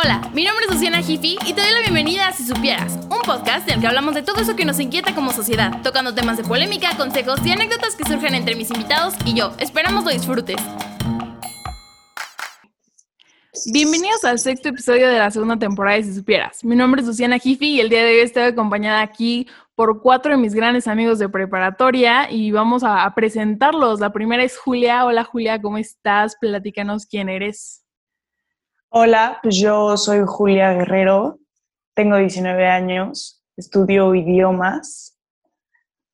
Hola, mi nombre es Luciana Jiffy y te doy la bienvenida a Si Supieras, un podcast en el que hablamos de todo eso que nos inquieta como sociedad, tocando temas de polémica, consejos y anécdotas que surgen entre mis invitados y yo. Esperamos lo disfrutes. Bienvenidos al sexto episodio de la segunda temporada de Si Supieras. Mi nombre es Luciana Jiffy y el día de hoy estoy acompañada aquí por cuatro de mis grandes amigos de preparatoria y vamos a, a presentarlos. La primera es Julia. Hola Julia, ¿cómo estás? Platícanos quién eres. Hola, pues yo soy Julia Guerrero, tengo 19 años, estudio idiomas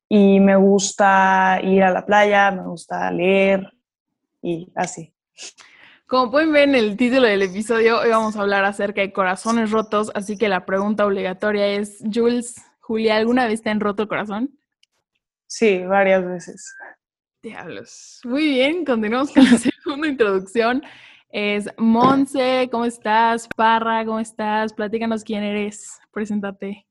y me gusta ir a la playa, me gusta leer y así. Como pueden ver en el título del episodio, hoy vamos a hablar acerca de corazones rotos, así que la pregunta obligatoria es, Jules, Julia, ¿alguna vez te han roto el corazón? Sí, varias veces. Diablos. Muy bien, continuamos con la segunda introducción es Monse, ¿cómo estás? Parra, ¿cómo estás? Platícanos quién eres, preséntate.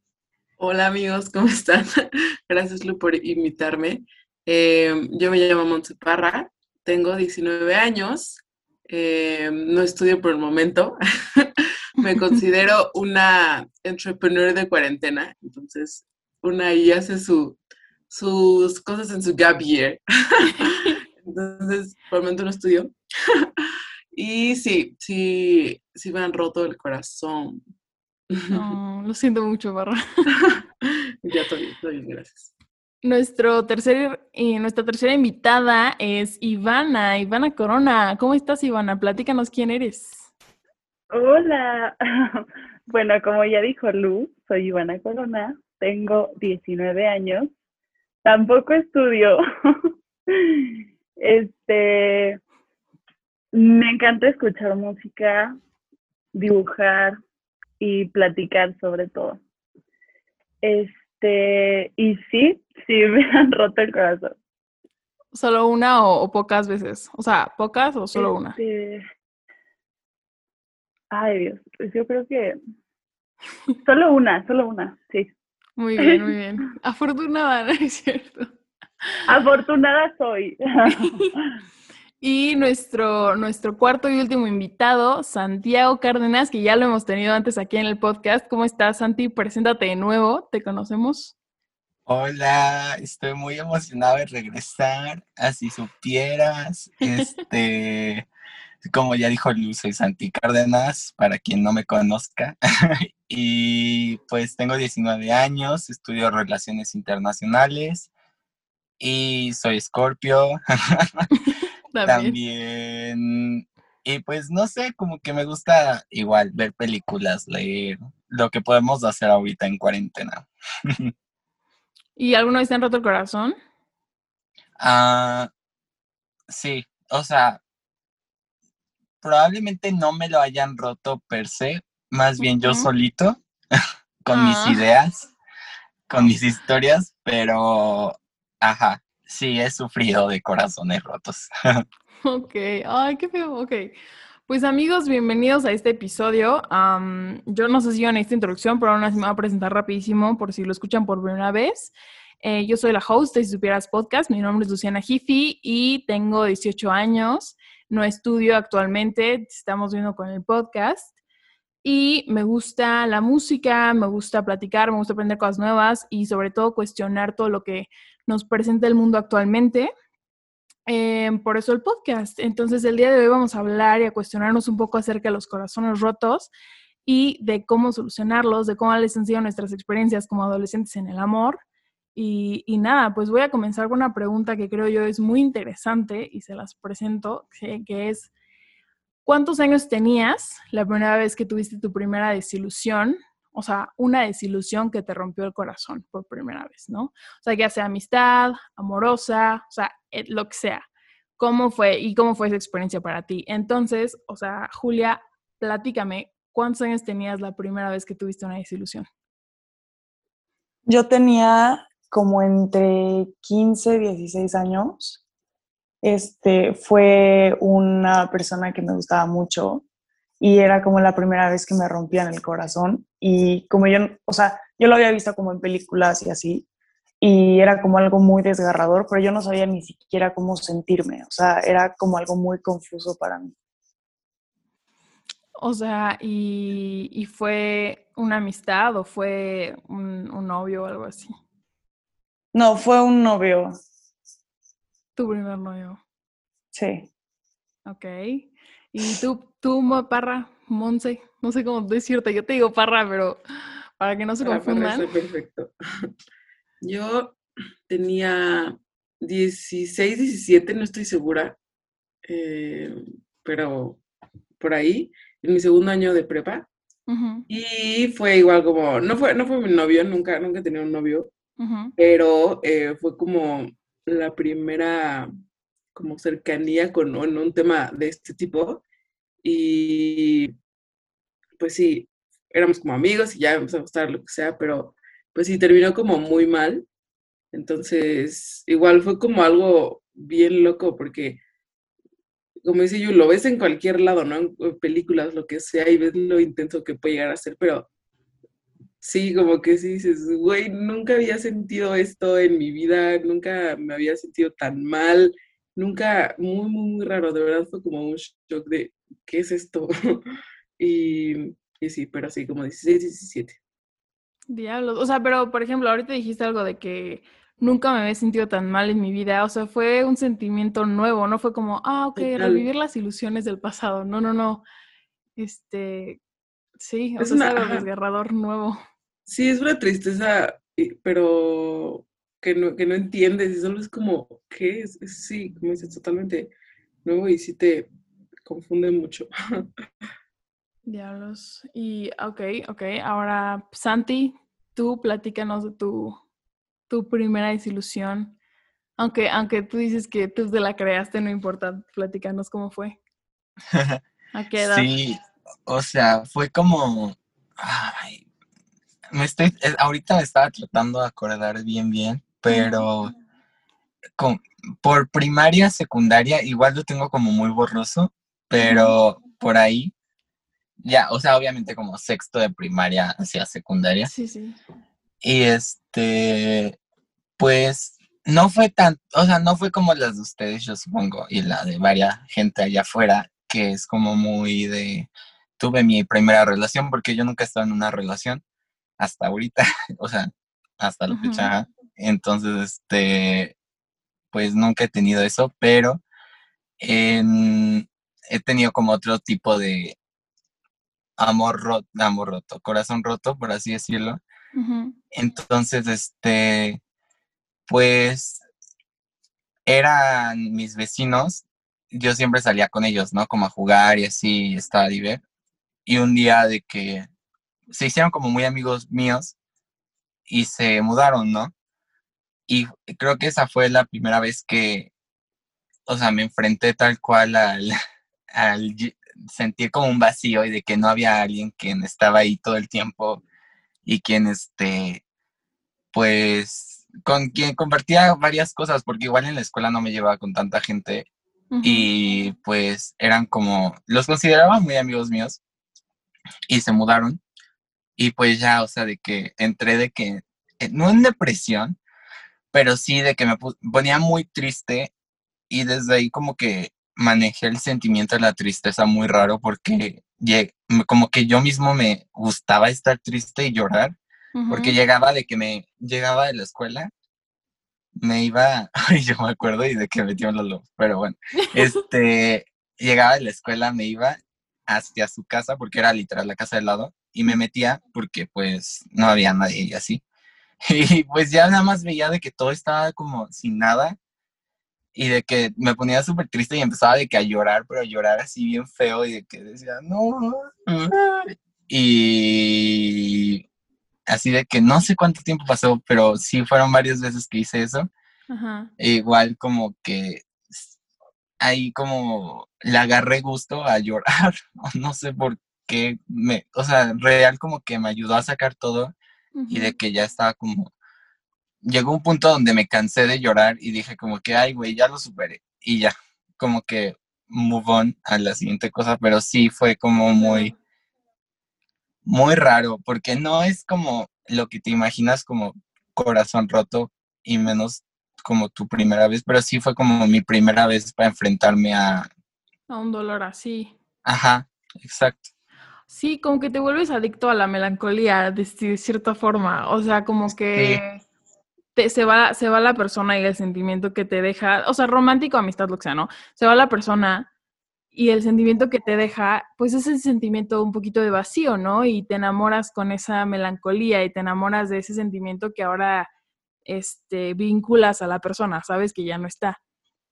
Hola amigos, ¿cómo están? Gracias Lu por invitarme. Eh, yo me llamo Monse Parra, tengo 19 años, eh, no estudio por el momento, me considero una entrepreneur de cuarentena, entonces una ahí hace su, sus cosas en su gap year. entonces, por el momento no estudio. Y sí, sí, sí me han roto el corazón. lo siento mucho, Barra. ya estoy, estoy bien, gracias. Nuestro tercer, y nuestra tercera invitada es Ivana, Ivana Corona. ¿Cómo estás, Ivana? Platícanos quién eres. Hola. Bueno, como ya dijo Lu, soy Ivana Corona, tengo 19 años, tampoco estudio. Este, me encanta escuchar música, dibujar y platicar sobre todo. Este, y sí, sí me han roto el corazón. ¿Solo una o, pocas veces? O sea, ¿pocas o solo una? Este, ay Dios, pues yo creo que solo una, solo una, sí. Muy bien, muy bien. Afortunada, ¿no es cierto? Afortunada soy. Y nuestro, nuestro cuarto y último invitado, Santiago Cárdenas, que ya lo hemos tenido antes aquí en el podcast. ¿Cómo estás, Santi? Preséntate de nuevo, ¿te conocemos? Hola, estoy muy emocionado de regresar. Así supieras, este, como ya dijo Luz, soy Santi Cárdenas, para quien no me conozca. y pues tengo 19 años, estudio Relaciones Internacionales y soy Scorpio. También. Y pues no sé, como que me gusta igual ver películas, leer, lo que podemos hacer ahorita en cuarentena. ¿Y alguna vez te han roto el corazón? Ah, sí, o sea, probablemente no me lo hayan roto per se, más bien yo solito, con mis ah. ideas, con mis historias, pero, ajá, Sí, he sufrido de corazones rotos. ok, ay, qué feo, ok. Pues amigos, bienvenidos a este episodio. yo no sé si en esta introducción, pero aún así me voy a presentar rapidísimo por si lo escuchan por primera vez. Eh, yo soy la host de Si Supieras Podcast, mi nombre es Luciana Jiffy y tengo 18 años. No estudio actualmente, estamos viendo con el podcast. Y me gusta la música, me gusta platicar, me gusta aprender cosas nuevas y sobre todo cuestionar todo lo que nos presenta el mundo actualmente. Eh, por eso el podcast. Entonces, el día de hoy vamos a hablar y a cuestionarnos un poco acerca de los corazones rotos y de cómo solucionarlos, de cómo les han sido nuestras experiencias como adolescentes en el amor. Y, nada, pues voy a comenzar con una pregunta que creo yo es muy interesante y se las presento, que es, ¿cuántos años tenías la primera vez que tuviste tu primera desilusión o sea, una desilusión que te rompió el corazón por primera vez, ¿no? O sea, ya sea amistad, amorosa, o sea, eh, lo que sea. ¿Cómo fue y cómo fue esa experiencia para ti? Entonces, o sea, Julia, platícame, ¿cuántos años tenías la primera vez que tuviste una desilusión? Yo tenía como entre 15 y 16 años. Este fue una persona que me gustaba mucho y era como la primera vez que me rompían el corazón y como yo, o sea, yo lo había visto como en películas y así y era como algo muy desgarrador, pero yo no sabía ni siquiera cómo sentirme, o sea, era como algo muy confuso para mí. O sea, y, y fue una amistad o fue un, un novio o algo así. No, fue un novio. Tu primer novio. Sí. Ok. ¿Y tú, tú, Parra, Monse? No sé cómo decirte, yo te digo Parra, pero para que no se Parra confundan. está perfecto. Yo tenía 16, 17, no estoy segura, eh, pero por ahí, en mi segundo año de prepa. Y fue igual como, no fue, no fue mi novio, nunca, nunca tenido un novio, pero eh, fue como la primera como cercanía con en un tema de este tipo. Y pues sí, éramos como amigos y ya empezó a gustar lo que sea, pero pues sí, terminó como muy mal. Entonces, igual fue como algo bien loco porque, como dice yo, lo ves en cualquier lado, ¿no? En películas, lo que sea, y ves lo intenso que puede llegar a ser, pero sí, como que sí dices, güey, nunca había sentido esto en mi vida, nunca me había sentido tan mal, nunca, muy, muy, muy raro, de verdad fue como un shock de, ¿qué es esto? y, y sí, pero sí, como 16, 17. Diablos. O sea, pero por ejemplo, ahorita dijiste algo de que nunca me había sentido tan mal en mi vida. O sea, fue un sentimiento nuevo, no fue como, ah, ok, Total. revivir las ilusiones del pasado. No, no, no. Este, sí, o Es sea, una- es algo desgarrador nuevo. Sí, es una tristeza, pero que no, que no entiendes, y solo es como, ¿qué es? Sí, como dices, totalmente nuevo y sí te confunde mucho. Diablos. Y, ok, ok. Ahora, Santi, tú platícanos de tu, tu primera desilusión. Aunque, aunque tú dices que tú te la creaste, no importa, platícanos cómo fue. ¿A qué edad? Sí, o sea, fue como, ay, me estoy, eh, ahorita me estaba tratando de acordar bien, bien, pero con, por primaria, secundaria, igual lo tengo como muy borroso, pero por ahí, ya, o sea, obviamente como sexto de primaria hacia secundaria. Sí, sí. Y este, pues no fue tan, o sea, no fue como las de ustedes, yo supongo, y la de varias gente allá afuera, que es como muy de, tuve mi primera relación, porque yo nunca he estado en una relación hasta ahorita, o sea, hasta la fecha. Entonces, este, pues nunca he tenido eso, pero en- he tenido como otro tipo de amor roto, amor roto, corazón roto, por así decirlo. Entonces, este, pues eran mis vecinos, yo siempre salía con ellos, ¿no? Como a jugar y así, estaba divertido. Y un día de que se hicieron como muy amigos míos y se mudaron, ¿no? Y creo que esa fue la primera vez que, o sea, me enfrenté tal cual al, al sentir como un vacío y de que no había alguien quien estaba ahí todo el tiempo y quien, este, pues, con quien compartía varias cosas, porque igual en la escuela no me llevaba con tanta gente y pues eran como, los consideraba muy amigos míos y se mudaron y pues ya, o sea, de que entré de que, no en depresión, pero sí de que me ponía muy triste y desde ahí como que manejé el sentimiento de la tristeza muy raro porque como que yo mismo me gustaba estar triste y llorar porque llegaba de que me llegaba de la escuela, me iba, ay, yo me acuerdo y de que metió los lobos, pero bueno, este, llegaba de la escuela, me iba hacia su casa porque era literal la casa del lado y me metía porque pues no había nadie y así. Y pues ya nada más veía de que todo estaba como sin nada y de que me ponía súper triste y empezaba de que a llorar, pero a llorar así bien feo y de que decía, no. Y así de que no sé cuánto tiempo pasó, pero sí fueron varias veces que hice eso. Ajá. E igual como que ahí como le agarré gusto a llorar, no sé por qué, me, o sea, real como que me ayudó a sacar todo y de que ya estaba como, llegó un punto donde me cansé de llorar y dije como que, ay, güey, ya lo superé y ya, como que move on a la siguiente cosa, pero sí fue como muy, muy raro, porque no es como lo que te imaginas como corazón roto y menos como tu primera vez, pero sí fue como mi primera vez para enfrentarme a, A un dolor así. ajá, exacto. Sí, como que te vuelves adicto a la melancolía de, ci- cierta forma. O sea, como que te- se va, se va la persona y el sentimiento que te deja, o sea, romántico, amistad, lo que sea, ¿no? Se va la persona y el sentimiento que te deja, pues es el sentimiento un poquito de vacío, ¿no? Y te enamoras con esa melancolía y te enamoras de ese sentimiento que ahora este, vinculas a la persona, sabes que ya no está.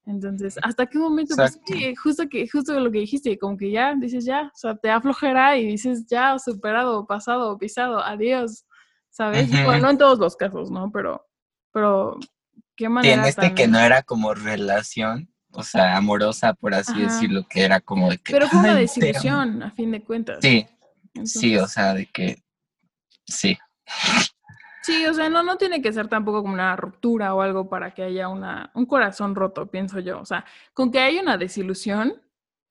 Entonces, ¿hasta qué momento? Pues sí, justo, que, justo lo que dijiste, como que ya dices ya, o sea, te aflojera y dices ya, superado, pasado, pisado, adiós, ¿sabes? Bueno, no en todos los casos, ¿no? Pero, pero, qué manera en este que no era como relación, o sea, amorosa, por así Ajá. decirlo, que era como de que... Pero fue una desilusión, a fin de cuentas. Sí, sí, o sea, de que... Sí. Sí, o sea, no, no tiene que ser tampoco como una ruptura o algo para que haya una, un corazón roto, pienso yo. O sea, con que haya una desilusión,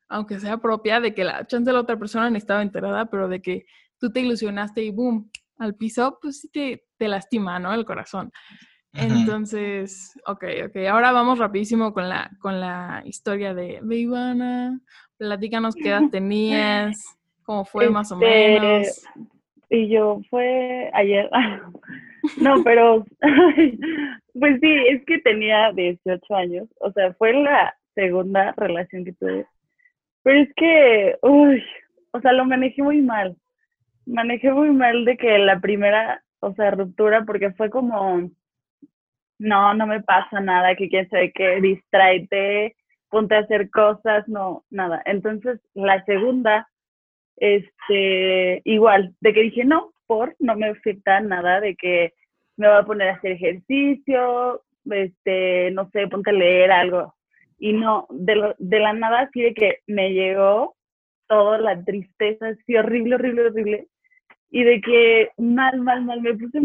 aunque sea propia, de que la chance de la otra persona ni estaba enterada, pero de que tú te ilusionaste y boom, al piso, pues sí te, te lastima, ¿no? El corazón. Entonces, ok, ok. Ahora vamos rapidísimo con la, con la historia de, de Ivana. Platícanos qué edad tenías, cómo fue más o Este, menos. Y yo fue ayer. No, pero pues sí, es que tenía 18 años. O sea, fue la segunda relación que tuve. Pero es que, uy, o sea, lo manejé muy mal. Manejé muy mal de que la primera, o sea, ruptura, porque fue como, no, no me pasa nada, que quién sabe qué, distráete, ponte a hacer cosas, no, nada. Entonces, la segunda, este, igual, de que dije, no, por, no me afecta nada, de que me voy a poner a hacer ejercicio, este, no sé, ponte a leer algo. Y no, de, lo- de la nada, así de que me llegó toda la tristeza, así horrible, horrible, horrible. Y de que mal, mal, mal, me puse,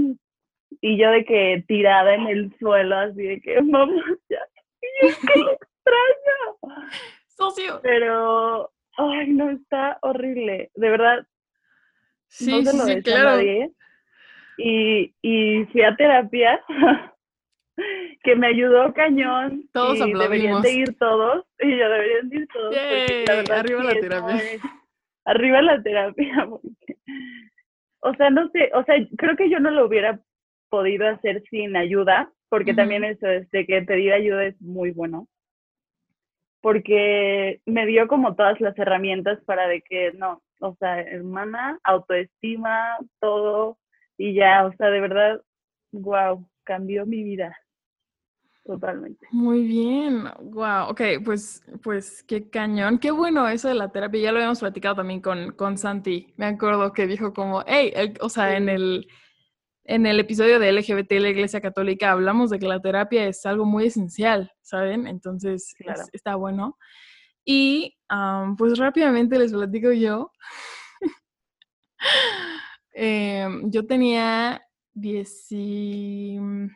y yo de que tirada en el suelo, así de que, mamá, ya, y es que lo extraño. Socio. Pero, ay, no, está horrible. De verdad, Sí, no se lo sí, a claro. nadie. Y, y fui a terapia, que me ayudó cañón. Todos y deberían de ir todos, y yo deberían de ir todos. Yay, la verdad arriba sí la terapia. arriba la terapia. porque- o sea, no sé, o sea, creo que yo no lo hubiera podido hacer sin ayuda, porque también eso es de que pedir ayuda es muy bueno. Porque me dio como todas las herramientas para de que no, o sea, hermana, autoestima, todo, y ya, o sea, de verdad, wow, cambió mi vida totalmente. Muy bien, wow, ok, pues, pues qué cañón, qué bueno eso de la terapia, ya lo habíamos platicado también con, con Santi, me acuerdo que dijo como, hey, el- o sea, en el, en el episodio de LGBT y la Iglesia Católica hablamos de que la terapia es algo muy esencial, ¿saben? Entonces, es- Claro. está bueno. Y am, pues rápidamente les platico yo. Em, yo tenía 16,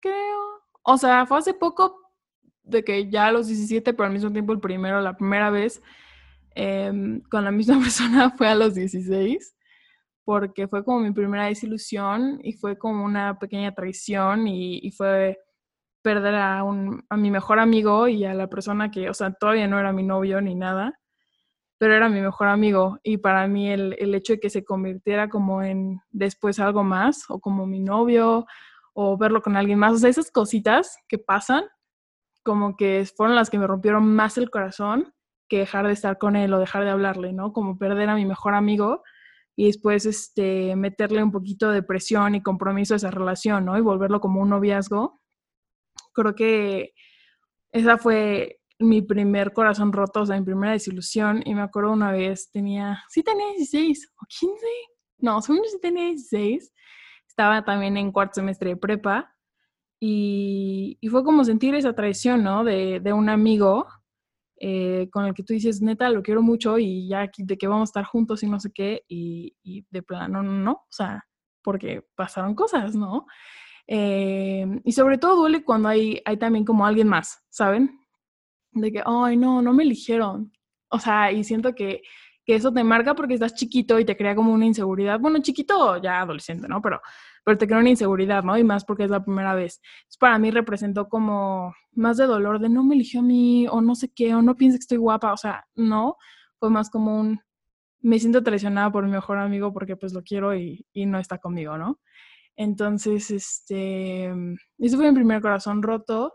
creo. O sea, fue hace poco de que ya a los 17, pero al mismo tiempo el primero, la primera vez em, con la misma persona fue a los 16, porque fue como mi primera desilusión y fue como una pequeña traición y, fue perder a, un, a mi mejor amigo y a la persona que, o sea, todavía no era mi novio ni nada, pero era mi mejor amigo y para mí el, el hecho de que se convirtiera como en después algo más o como mi novio o verlo con alguien más, o sea, esas cositas que pasan como que fueron las que me rompieron más el corazón que dejar de estar con él o dejar de hablarle, ¿no? Como perder a mi mejor amigo y después este, meterle un poquito de presión y compromiso a esa relación, ¿no? Y volverlo como un noviazgo. Creo que esa fue mi primer corazón roto, o sea, mi primera desilusión. Y me acuerdo una vez, tenía, sí tenía 16 o 15, no, según yo sí tenía 16. Estaba también en cuarto semestre de prepa y, y fue como sentir esa traición, ¿no? De, de un amigo eh, con el que tú dices, neta, lo quiero mucho y ya de que vamos a estar juntos y no sé qué, y, y de plano, no, no, o sea, porque pasaron cosas, ¿no? Eh, y sobre todo duele cuando hay, hay también como alguien más, ¿saben? De que, ay, no, no me eligieron. O sea, y siento que, que eso te marca porque estás chiquito y te crea como una inseguridad. Bueno, chiquito, ya adolescente, ¿no? Pero, pero te crea una inseguridad, ¿no? Y más porque es la primera vez. Entonces, para mí representó como más de dolor de no me eligió a mí, o no sé qué, o no piensa que estoy guapa. O sea, no. Fue más como un, me siento traicionada por mi mejor amigo porque pues lo quiero y, y no está conmigo, ¿no? Entonces, este, ese fue mi primer corazón roto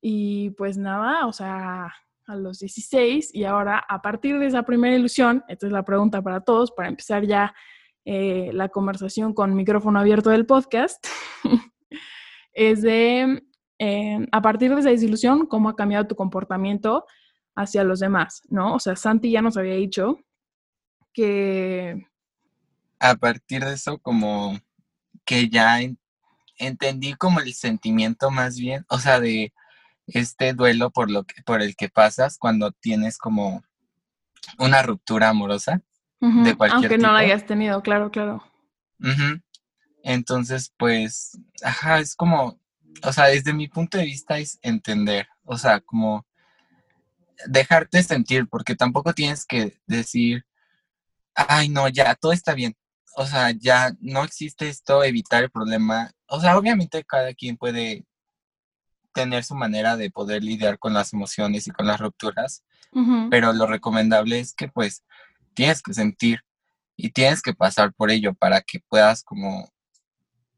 y pues nada, o sea, a los 16 y ahora a partir de esa primera ilusión, esta es la pregunta para todos, para empezar ya eh, la conversación con micrófono abierto del podcast, es de, eh, a partir de esa desilusión, cómo ha cambiado tu comportamiento hacia los demás, ¿no? O sea, Santi ya nos había dicho que... A partir de eso, como que ya entendí como el sentimiento más bien, o sea, de este duelo por lo que, por el que pasas cuando tienes como una ruptura amorosa de cualquier Aunque no la hayas tenido, claro, claro. Entonces, pues, ajá, es como, o sea, desde mi punto de vista es entender, o sea, como dejarte sentir, porque tampoco tienes que decir, ay, no, ya, todo está bien, o sea, ya no existe esto, evitar el problema. O sea, obviamente cada quien puede tener su manera de poder lidiar con las emociones y con las rupturas, pero lo recomendable es que pues tienes que sentir y tienes que pasar por ello para que puedas como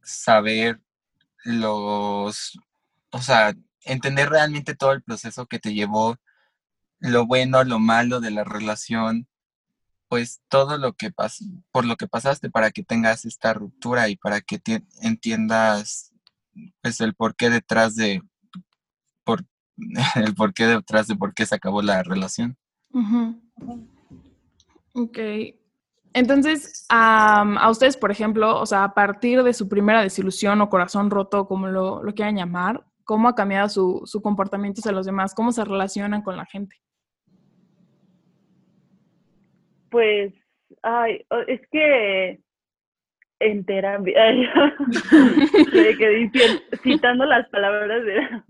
saber los, o sea, entender realmente todo el proceso que te llevó, lo bueno, lo malo de la relación, pues todo lo que pasó, por lo que pasaste para que tengas esta ruptura y para que entiendas pues el porqué detrás de por el porqué detrás de por qué se acabó la relación. Ok. Entonces, a ustedes, por ejemplo, o sea, a partir de su primera desilusión o corazón roto, como lo, lo quieran llamar, ¿cómo ha cambiado su, su comportamiento hacia los demás? ¿Cómo se relacionan con la gente? Pues, ay, es que en terapia, que citando las palabras de...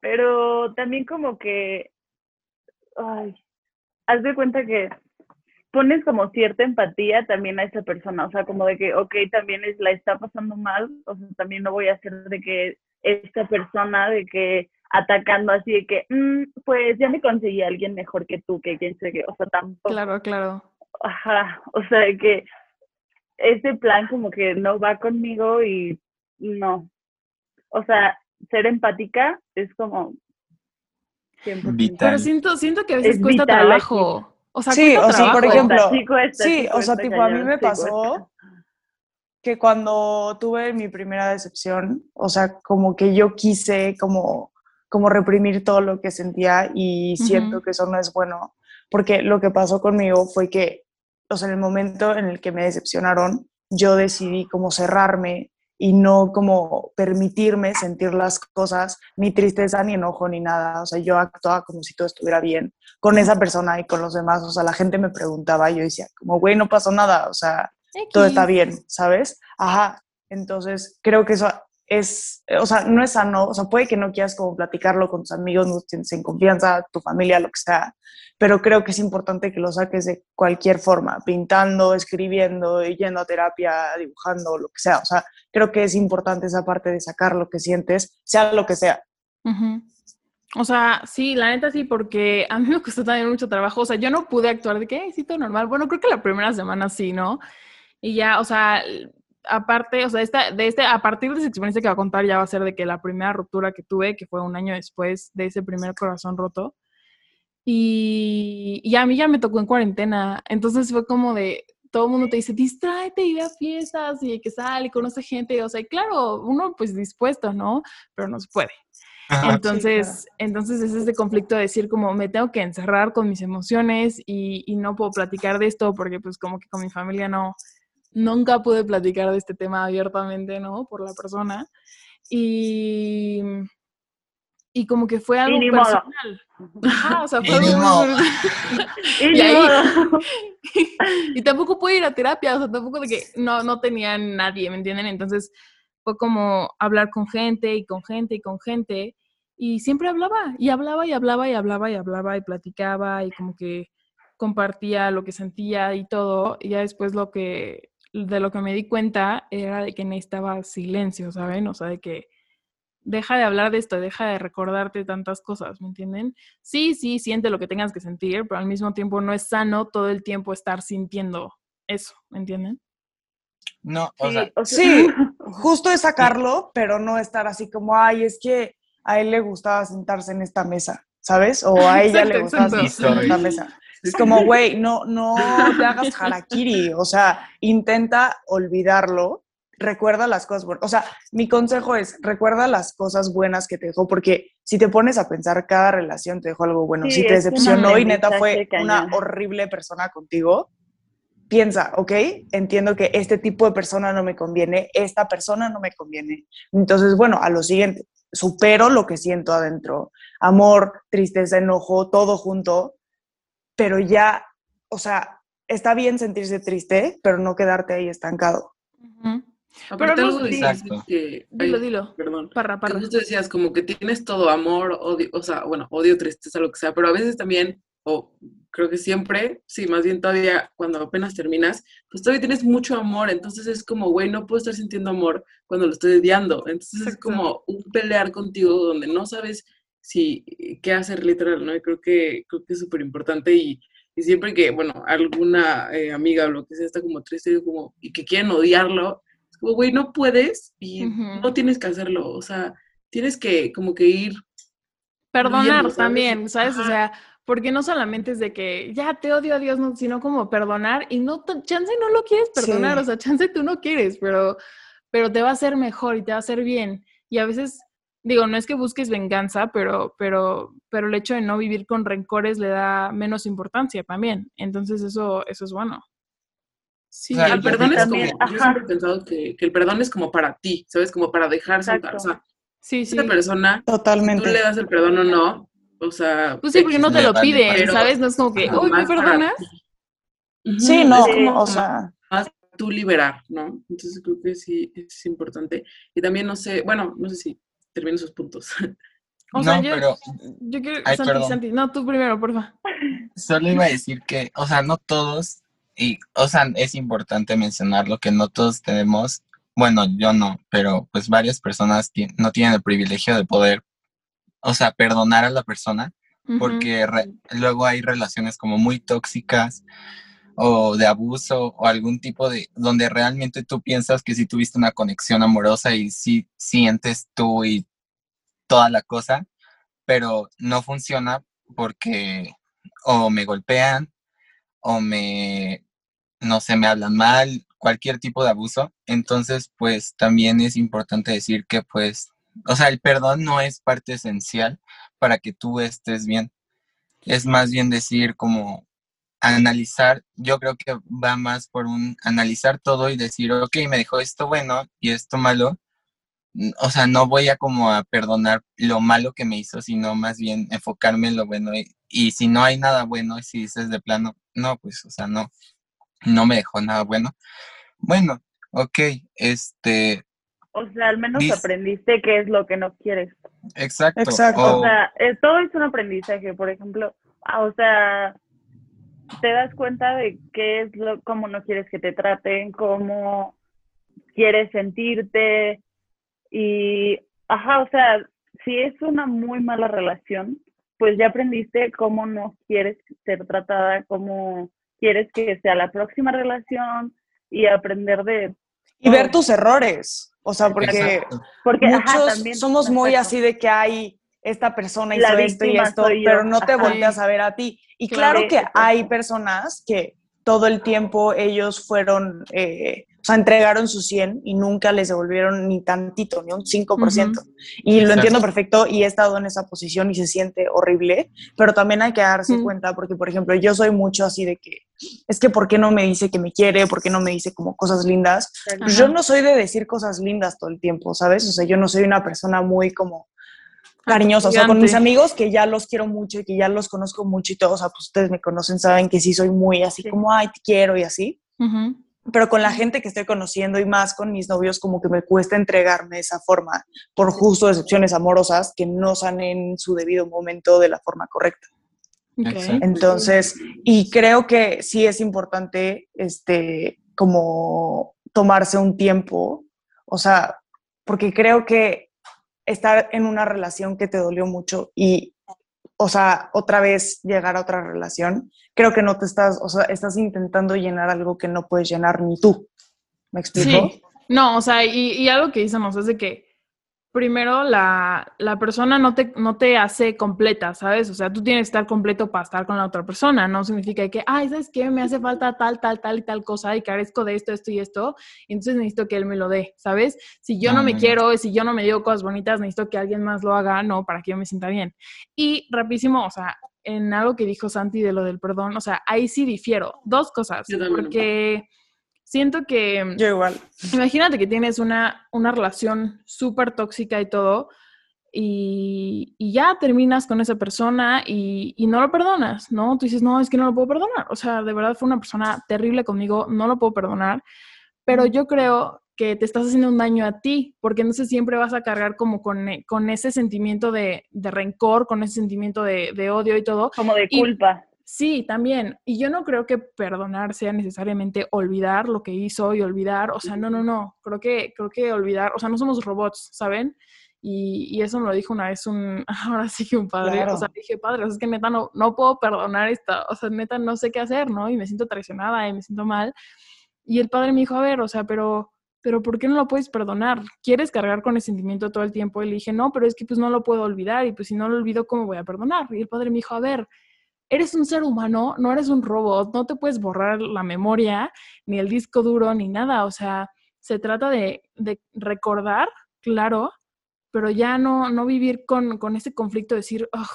Pero también como que, ay, haz de cuenta que pones como cierta empatía también a esa persona, o sea, como de que, ok, también es, la está pasando mal, o sea, también no voy a hacer de que esta persona, de que atacando así de que, mm, pues ya me conseguí a alguien mejor que tú, que quien sé que, o sea, tampoco. Claro, claro. Ajá, o sea, de que ese plan como que no va conmigo y no. O sea, ser empática es como Pero siento, siento que a veces cuesta trabajo. O sea, sí, o sea, por ejemplo, sí, o sea, tipo, a mí me pasó que cuando tuve mi primera decepción, o sea, como que yo quise como como reprimir todo lo que sentía y siento que eso no es bueno, porque lo que pasó conmigo fue que, o sea, en el momento en el que me decepcionaron, yo decidí como cerrarme y no como permitirme sentir las cosas, ni tristeza, ni enojo, ni nada. O sea, yo actuaba como si todo estuviera bien con esa persona y con los demás. O sea, la gente me preguntaba y yo decía, como, güey, no pasó nada. O sea, todo está bien, ¿sabes? Ajá. Entonces, creo que eso es, o sea, no es sano, o sea, puede que no quieras como platicarlo con tus amigos, no tienes en confianza, tu familia, lo que sea, pero creo que es importante que lo saques de cualquier forma, pintando, escribiendo, yendo a terapia, dibujando, lo que sea, o sea, creo que es importante esa parte de sacar lo que sientes, sea lo que sea. O sea, sí, la neta sí, porque a mí me costó también mucho trabajo, o sea, yo no pude actuar de que, sí, todo normal, bueno, creo que la primera semana sí, ¿no? Y ya, o sea, aparte, o sea, esta, de este, a partir de esa experiencia que va a contar ya va a ser de que la primera ruptura que tuve, que fue un año después de ese primer corazón roto, y, y a mí ya me tocó en cuarentena, entonces fue como de, todo el mundo te dice, distráete y ve a fiestas y que sale y conoce gente, o sea, claro, uno pues dispuesto, ¿no? Pero no se puede. Entonces, entonces es este conflicto de decir como me tengo que encerrar con mis emociones y, y, no puedo platicar de esto porque pues como que con mi familia no, nunca pude platicar de este tema abiertamente, ¿no? Por la persona. Y, y como que fue algo personal. Ajá, o sea, fue algo y, y, tampoco pude ir a terapia, o sea, tampoco de que no, no tenía nadie, ¿me entienden? Entonces fue como hablar con gente y con gente y con gente. Y siempre hablaba, y hablaba y hablaba y hablaba y hablaba y platicaba y como que compartía lo que sentía y todo. Y ya después lo que de lo que me di cuenta era de que necesitaba silencio, ¿saben? O sea, de que deja de hablar de esto, deja de recordarte tantas cosas, ¿me entienden? Sí, sí, siente lo que tengas que sentir, pero al mismo tiempo no es sano todo el tiempo estar sintiendo eso, ¿me entienden? No, o Sí, sea, o sea, Sí, justo es sacarlo, pero no estar así como, ay, es que a él le gustaba sentarse en esta mesa, ¿sabes? O a ella le gustaba exacto. sentarse en esta mesa. Es como, güey, no, no te hagas harakiri, o sea, intenta olvidarlo, recuerda las cosas buenas. O sea, mi consejo es, recuerda las cosas buenas que te dejó, porque si te pones a pensar, cada relación te dejó algo bueno. Sí, si te decepcionó y neta fue una horrible persona contigo, piensa, ok, entiendo que este tipo de persona no me conviene, esta persona no me conviene. Entonces, bueno, a lo siguiente, supero lo que siento adentro, amor, tristeza, enojo, todo junto, pero ya, o sea, está bien sentirse triste, pero no quedarte ahí estancado. Ujú. Aparte Pero no- algo Exacto. que- Dilo, ay, dilo. Perdón. Parra, parra. justo decías como que tienes todo amor, odio, o sea, bueno, odio, tristeza, lo que sea, pero a veces también, o creo que siempre, sí, más bien todavía cuando apenas terminas, pues todavía tienes mucho amor, entonces es como, güey, no puedo estar sintiendo amor cuando lo estoy odiando, entonces es Exacto. como un pelear contigo donde no sabes si, qué hacer literal, ¿no? Y creo que, creo que es súper importante y, y siempre que, bueno, alguna eh, amiga o lo que sea está como triste como, y que quieren odiarlo, es como, güey, no puedes y no tienes que hacerlo, o sea, tienes que como que ir Perdonar también, ¿sabes? O sea, porque no solamente es de que ya te odio a Dios, no, sino como perdonar y no, chance no lo quieres perdonar, Sí. o sea, chance tú no quieres, pero, pero te va a hacer mejor y te va a hacer bien. Y a veces, digo, no es que busques venganza, pero, pero, pero el hecho de no vivir con rencores le da menos importancia también. Entonces eso, eso es bueno. Sí, O sea, el yo perdón es como, yo siempre he pensado que, que el perdón es como para ti, ¿sabes? Como para dejar soltar, o sea, Sí, sí. esa persona, tú Totalmente. le das el perdón o no, o sea, Pues sí, porque no te lo pero- ¿sabes? No es como que, uy, ¿me más perdonas? Sí, no, Sí. como o sea, tú liberar, ¿no? Entonces creo que sí es importante. Y también no sé, bueno, no sé si termino esos puntos. O sea, no, yo, pero yo quiero, Ay, Santi, perdón. Santi, no, tú primero, porfa. solo iba a decir que, o sea, no todos, y, o sea, es importante mencionarlo, que no todos tenemos, bueno, yo no, pero pues varias personas no tienen el privilegio de poder, o sea, perdonar a la persona, porque luego hay relaciones como muy tóxicas o de abuso o algún tipo de, donde realmente tú piensas que si tuviste una conexión amorosa y si sientes tú y toda la cosa, pero no funciona porque o me golpean o me, no sé, me hablan mal, cualquier tipo de abuso. Entonces, pues también es importante decir que pues, o sea, el perdón no es parte esencial para que tú estés bien. Es más bien decir como analizar, yo creo que va más por un analizar todo y decir, ok, me dejó esto bueno y esto malo. O sea, no voy a como a perdonar lo malo que me hizo, sino más bien enfocarme en lo bueno. Y, y si no hay nada bueno, si dices de plano, no, pues, o sea, no, no me dejó nada bueno. Bueno, ok, este, O sea, al menos Dis- aprendiste qué es lo que no quieres. exacto. Exacto. o- O sea, eh, todo es un aprendizaje, por ejemplo. Ah, o sea, te das cuenta de qué es lo, cómo no quieres que te traten, cómo quieres sentirte y, ajá, o sea, si es una muy mala relación, pues ya aprendiste cómo no quieres ser tratada, cómo quieres que sea la próxima relación y aprender de, y ver tus errores. O sea, porque exacto. porque, ajá, muchos también, somos muy así de que hay esta persona La hizo esto y esto, pero no te Ajá. volteas a ver a ti. Y Claro. claro, que hay personas que todo el tiempo ellos fueron, eh, sea, entregaron su 100 y nunca les devolvieron ni tantito, ni un 5%. Y lo Exacto. entiendo perfecto y he estado en esa posición y se siente horrible, pero también hay que darse Mm. cuenta porque, por ejemplo, yo soy mucho así de que, es que, ¿por qué no me dice que me quiere? ¿Por qué no me dice como cosas lindas? Pues yo no soy de decir cosas lindas todo el tiempo, ¿sabes? O sea, yo no soy una persona muy como cariñosa, o sea, con mis amigos que ya los quiero mucho y que ya los conozco mucho y todo, o sea, pues ustedes me conocen, saben que sí soy muy así Sí. como, ay, te quiero y así, Ujú. Pero con la gente que estoy conociendo y más con mis novios, como que me cuesta entregarme de esa forma por justo decepciones amorosas que no salen en su debido momento de la forma correcta. Ok. Exacto. Entonces, y creo que sí es importante, este, como tomarse un tiempo, o sea, porque creo que estar en una relación que te dolió mucho y, o sea, otra vez llegar a otra relación, creo que no te estás, o sea, estás intentando llenar algo que no puedes llenar ni tú. ¿Me explico? Sí. No, o sea, y, y algo que dicen, es de que primero la, la, persona no te, no te hace completa, ¿sabes? O sea, tú tienes que estar completo para estar con la otra persona. No significa que, ay, ¿sabes qué? Me hace falta tal, tal, tal y tal cosa y carezco de esto, esto y esto. Y entonces necesito que él me lo dé, ¿sabes? Si yo no me quiero, si yo no me digo cosas bonitas, necesito que alguien más lo haga, no, para que yo me sienta bien. Y rapidísimo, o sea, en algo que dijo Santi de lo del perdón, o sea, ahí sí difiero. Dos cosas. Porque siento que... Yo igual. Imagínate que tienes una, una relación súper tóxica y todo, y, y, ya terminas con esa persona y, y, no lo perdonas, ¿no? Tú dices, no, es que no lo puedo perdonar. O sea, de verdad fue una persona terrible conmigo, no lo puedo perdonar, pero yo creo que te estás haciendo un daño a ti, porque entonces siempre vas a cargar como con, con ese sentimiento de, de, rencor, con ese sentimiento de, de, odio y todo. Como de culpa. Sí, también. Y yo no creo que perdonar sea necesariamente olvidar lo que hizo y olvidar, o sea, no, no, no. Creo que, creo que olvidar, o sea, no somos robots, ¿saben? Y, y eso me lo dijo una vez un, ahora sí que un padre, claro. o sea, dije, padre, o sea, es que neta no, no puedo perdonar esta, o sea, neta no sé qué hacer, ¿no? Y me siento traicionada y me siento mal. Y el padre me dijo, a ver, o sea, pero, pero ¿por qué no lo puedes perdonar? ¿Quieres cargar con el sentimiento todo el tiempo? Y le dije, no, pero es que pues no lo puedo olvidar y pues si no lo olvido, ¿cómo voy a perdonar? Y el padre me dijo, a ver, eres un ser humano, no eres un robot, no te puedes borrar la memoria, ni el disco duro, ni nada. O sea, se trata de, de recordar, claro, pero ya no, no vivir con, con ese conflicto de decir, oh,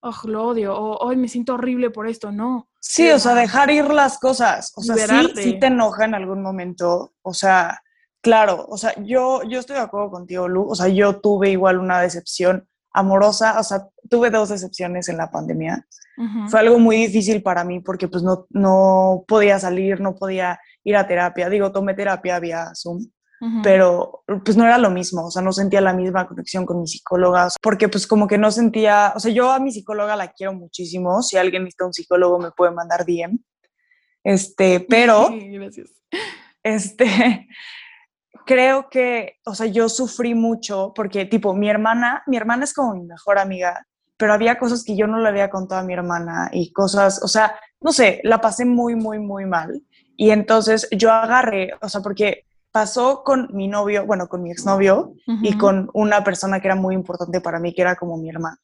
oh, lo odio, o hoy me siento horrible por esto, no. Sí, o sea, dejar ir las cosas. O sea, sí, sí, te enoja en algún momento. O sea, claro, o sea, yo, yo estoy de acuerdo contigo, Lu. O sea, yo tuve igual una decepción amorosa, o sea, tuve dos decepciones en la pandemia. Uh -huh. Fue algo muy difícil para mí porque pues no, no podía salir, no podía ir a terapia. Digo, tomé terapia vía Zoom, uh -huh. pero pues no era lo mismo, o sea, no sentía la misma conexión con mi psicóloga, porque pues como que no sentía, o sea, yo a mi psicóloga la quiero muchísimo, si alguien necesita un psicólogo me puede mandar DM, este, pero... Gracias. Este, creo que, o sea, yo sufrí mucho porque, tipo, mi hermana, mi hermana es como mi mejor amiga, pero había cosas que yo no le había contado a mi hermana y cosas, o sea, no sé, la pasé muy, muy, muy mal. Y entonces yo agarré, o sea, porque pasó con mi novio, bueno, con mi exnovio uh -huh. y con una persona que era muy importante para mí, que era como mi hermana.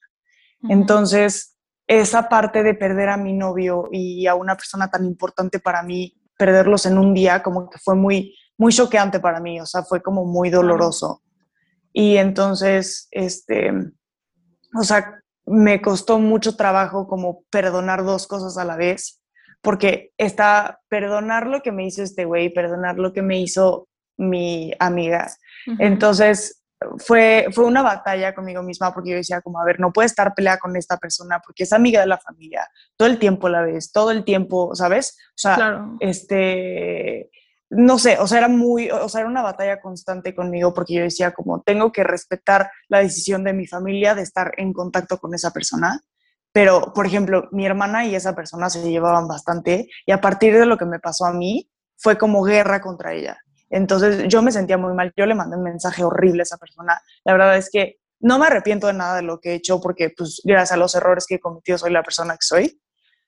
Uh -huh. Entonces, esa parte de perder a mi novio y a una persona tan importante para mí, perderlos en un día, como que fue muy, muy choqueante para mí, o sea, fue como muy doloroso. Y entonces, este, o sea, me costó mucho trabajo como perdonar dos cosas a la vez, porque está perdonar lo que me hizo este güey, perdonar lo que me hizo mi amiga. Uh -huh. Entonces, fue, fue una batalla conmigo misma porque yo decía como, a ver, no puedo estar peleada con esta persona porque es amiga de la familia, todo el tiempo la ves, todo el tiempo, ¿sabes? O sea, claro. este, no sé, o sea, era muy, o sea, era una batalla constante conmigo porque yo decía como, tengo que respetar la decisión de mi familia de estar en contacto con esa persona. Pero, por ejemplo, mi hermana y esa persona se llevaban bastante y a partir de lo que me pasó a mí, fue como guerra contra ella. Entonces yo me sentía muy mal, yo le mandé un mensaje horrible a esa persona. La verdad es que no me arrepiento de nada de lo que he hecho porque, pues, gracias a los errores que he cometido, soy la persona que soy.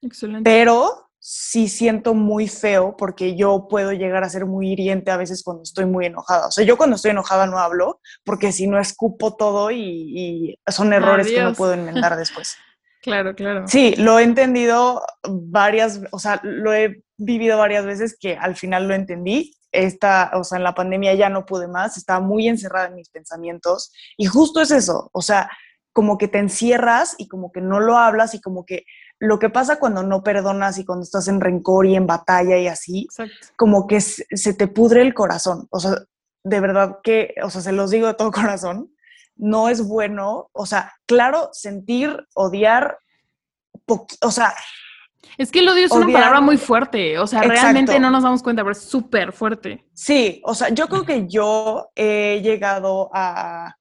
Excelente. Pero sí siento muy feo porque yo puedo llegar a ser muy hiriente a veces cuando estoy muy enojada. O sea, yo cuando estoy enojada no hablo porque si no escupo todo y, y son errores Adiós. que no puedo enmendar después. claro, claro. Sí, lo he entendido varias, o sea, lo he vivido varias veces que al final lo entendí. Esta, o sea, en la pandemia ya no pude más, estaba muy encerrada en mis pensamientos y justo es eso, o sea, como que te encierras y como que no lo hablas y como que lo que pasa cuando no perdonas y cuando estás en rencor y en batalla y así, Exacto. como que se te pudre el corazón. O sea, de verdad que, o sea, se los digo de todo corazón, no es bueno, o sea, claro, sentir, odiar, o sea... Es que el odio es odiar, una palabra muy fuerte, o sea, exacto. realmente no nos damos cuenta, pero es súper fuerte. Sí, o sea, yo creo que yo he llegado a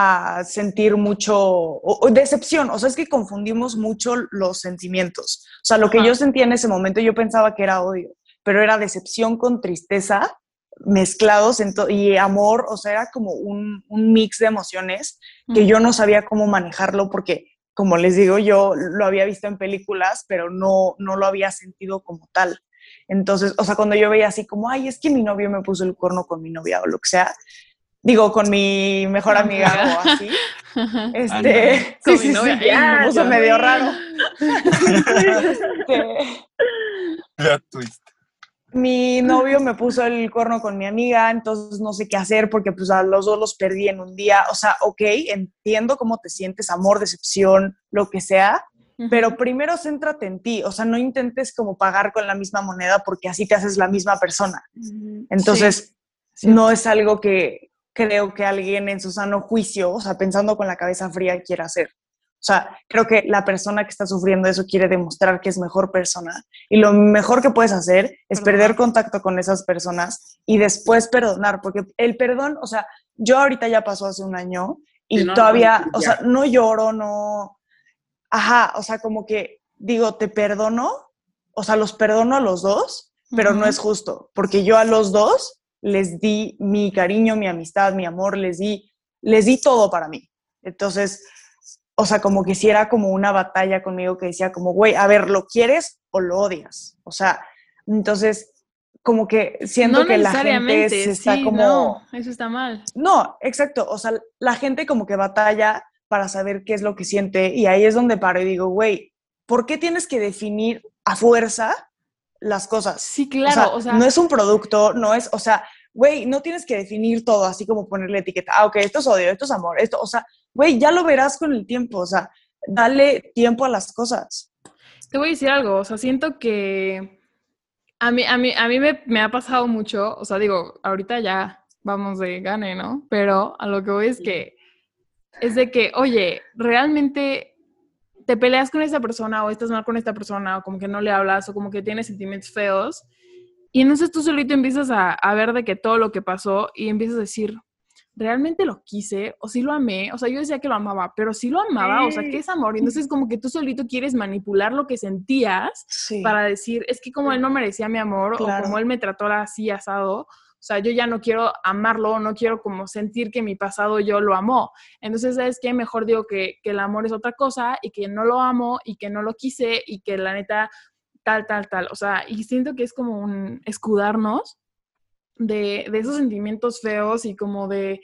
a sentir mucho o, o decepción, o sea, es que confundimos mucho los sentimientos. O sea, lo que yo sentía en ese momento, yo pensaba que era odio, pero era decepción con tristeza mezclados y amor, o sea, era como un, un mix de emociones que yo no sabía cómo manejarlo porque, como les digo, yo lo había visto en películas, pero no, no lo había sentido como tal. Entonces, o sea, cuando yo veía así como, ay, es que mi novio me puso el cuerno con mi novia o lo que sea, digo, con mi mejor amiga o así. Este, con mi novia, me puso medio raro. Twist mi novio me puso el cuerno con mi amiga, entonces no sé qué hacer porque pues a los dos los perdí en un día. O sea, ok, entiendo cómo te sientes, amor, decepción, lo que sea, pero primero céntrate en ti. O sea, no intentes como pagar con la misma moneda porque así te haces la misma persona. Entonces, no es algo que creo que alguien en su sano juicio, o sea, pensando con la cabeza fría, quiera hacer. O sea, creo que la persona que está sufriendo eso quiere demostrar que es mejor persona. Y lo mejor que puedes hacer es perder contacto con esas personas y después perdonar, porque el perdón, o sea, yo ahorita ya pasó hace un año y todavía, o sea, no lloro, no... Ajá, o sea, como que digo, te perdono, o sea, los perdono a los dos, pero no es justo, porque yo a los dos les di mi cariño, mi amistad, mi amor, les di, les di todo para mí. Entonces, o sea, como que si era como una batalla conmigo que decía como, güey, a ver, ¿lo quieres o lo odias? O sea, entonces, como que siento que la gente se está como... No, eso está mal. No, exacto. O sea, la gente como que batalla para saber qué es lo que siente y ahí es donde paro y digo, güey, ¿por qué tienes que definir a fuerza las cosas? Sí, claro. O sea, no es un producto, no es, o sea, güey, no tienes que definir todo así como ponerle etiqueta, ah, ok, esto es odio, esto es amor, esto, o sea, güey, ya lo verás con el tiempo, o sea, dale tiempo a las cosas. Te voy a decir algo, o sea, siento que a mí, a mí, a mí me, ha pasado mucho, o sea, digo, ahorita ya vamos de gane, ¿no? Pero a lo que voy es que, es de que, oye, realmente te peleas con esa persona o estás mal con esta persona o como que no le hablas o como que tienes sentimientos feos. Y entonces tú solito empiezas a, a ver de que todo lo que pasó y empiezas a decir, realmente lo quise o sí lo amé, o sea, yo decía que lo amaba, pero sí lo amaba, o sea, ¿qué es amor? Y entonces como que tú solito quieres manipular lo que sentías para decir, es que como él no merecía mi amor o como él me trató así asado, o sea, yo ya no quiero amarlo, no quiero como sentir que mi pasado yo lo amó. Entonces, ¿sabes qué? Mejor digo que, que el amor es otra cosa y que no lo amo y que no lo quise y que la neta tal, tal, tal. O sea, y siento que es como un escudarnos de, esos sentimientos feos y como de,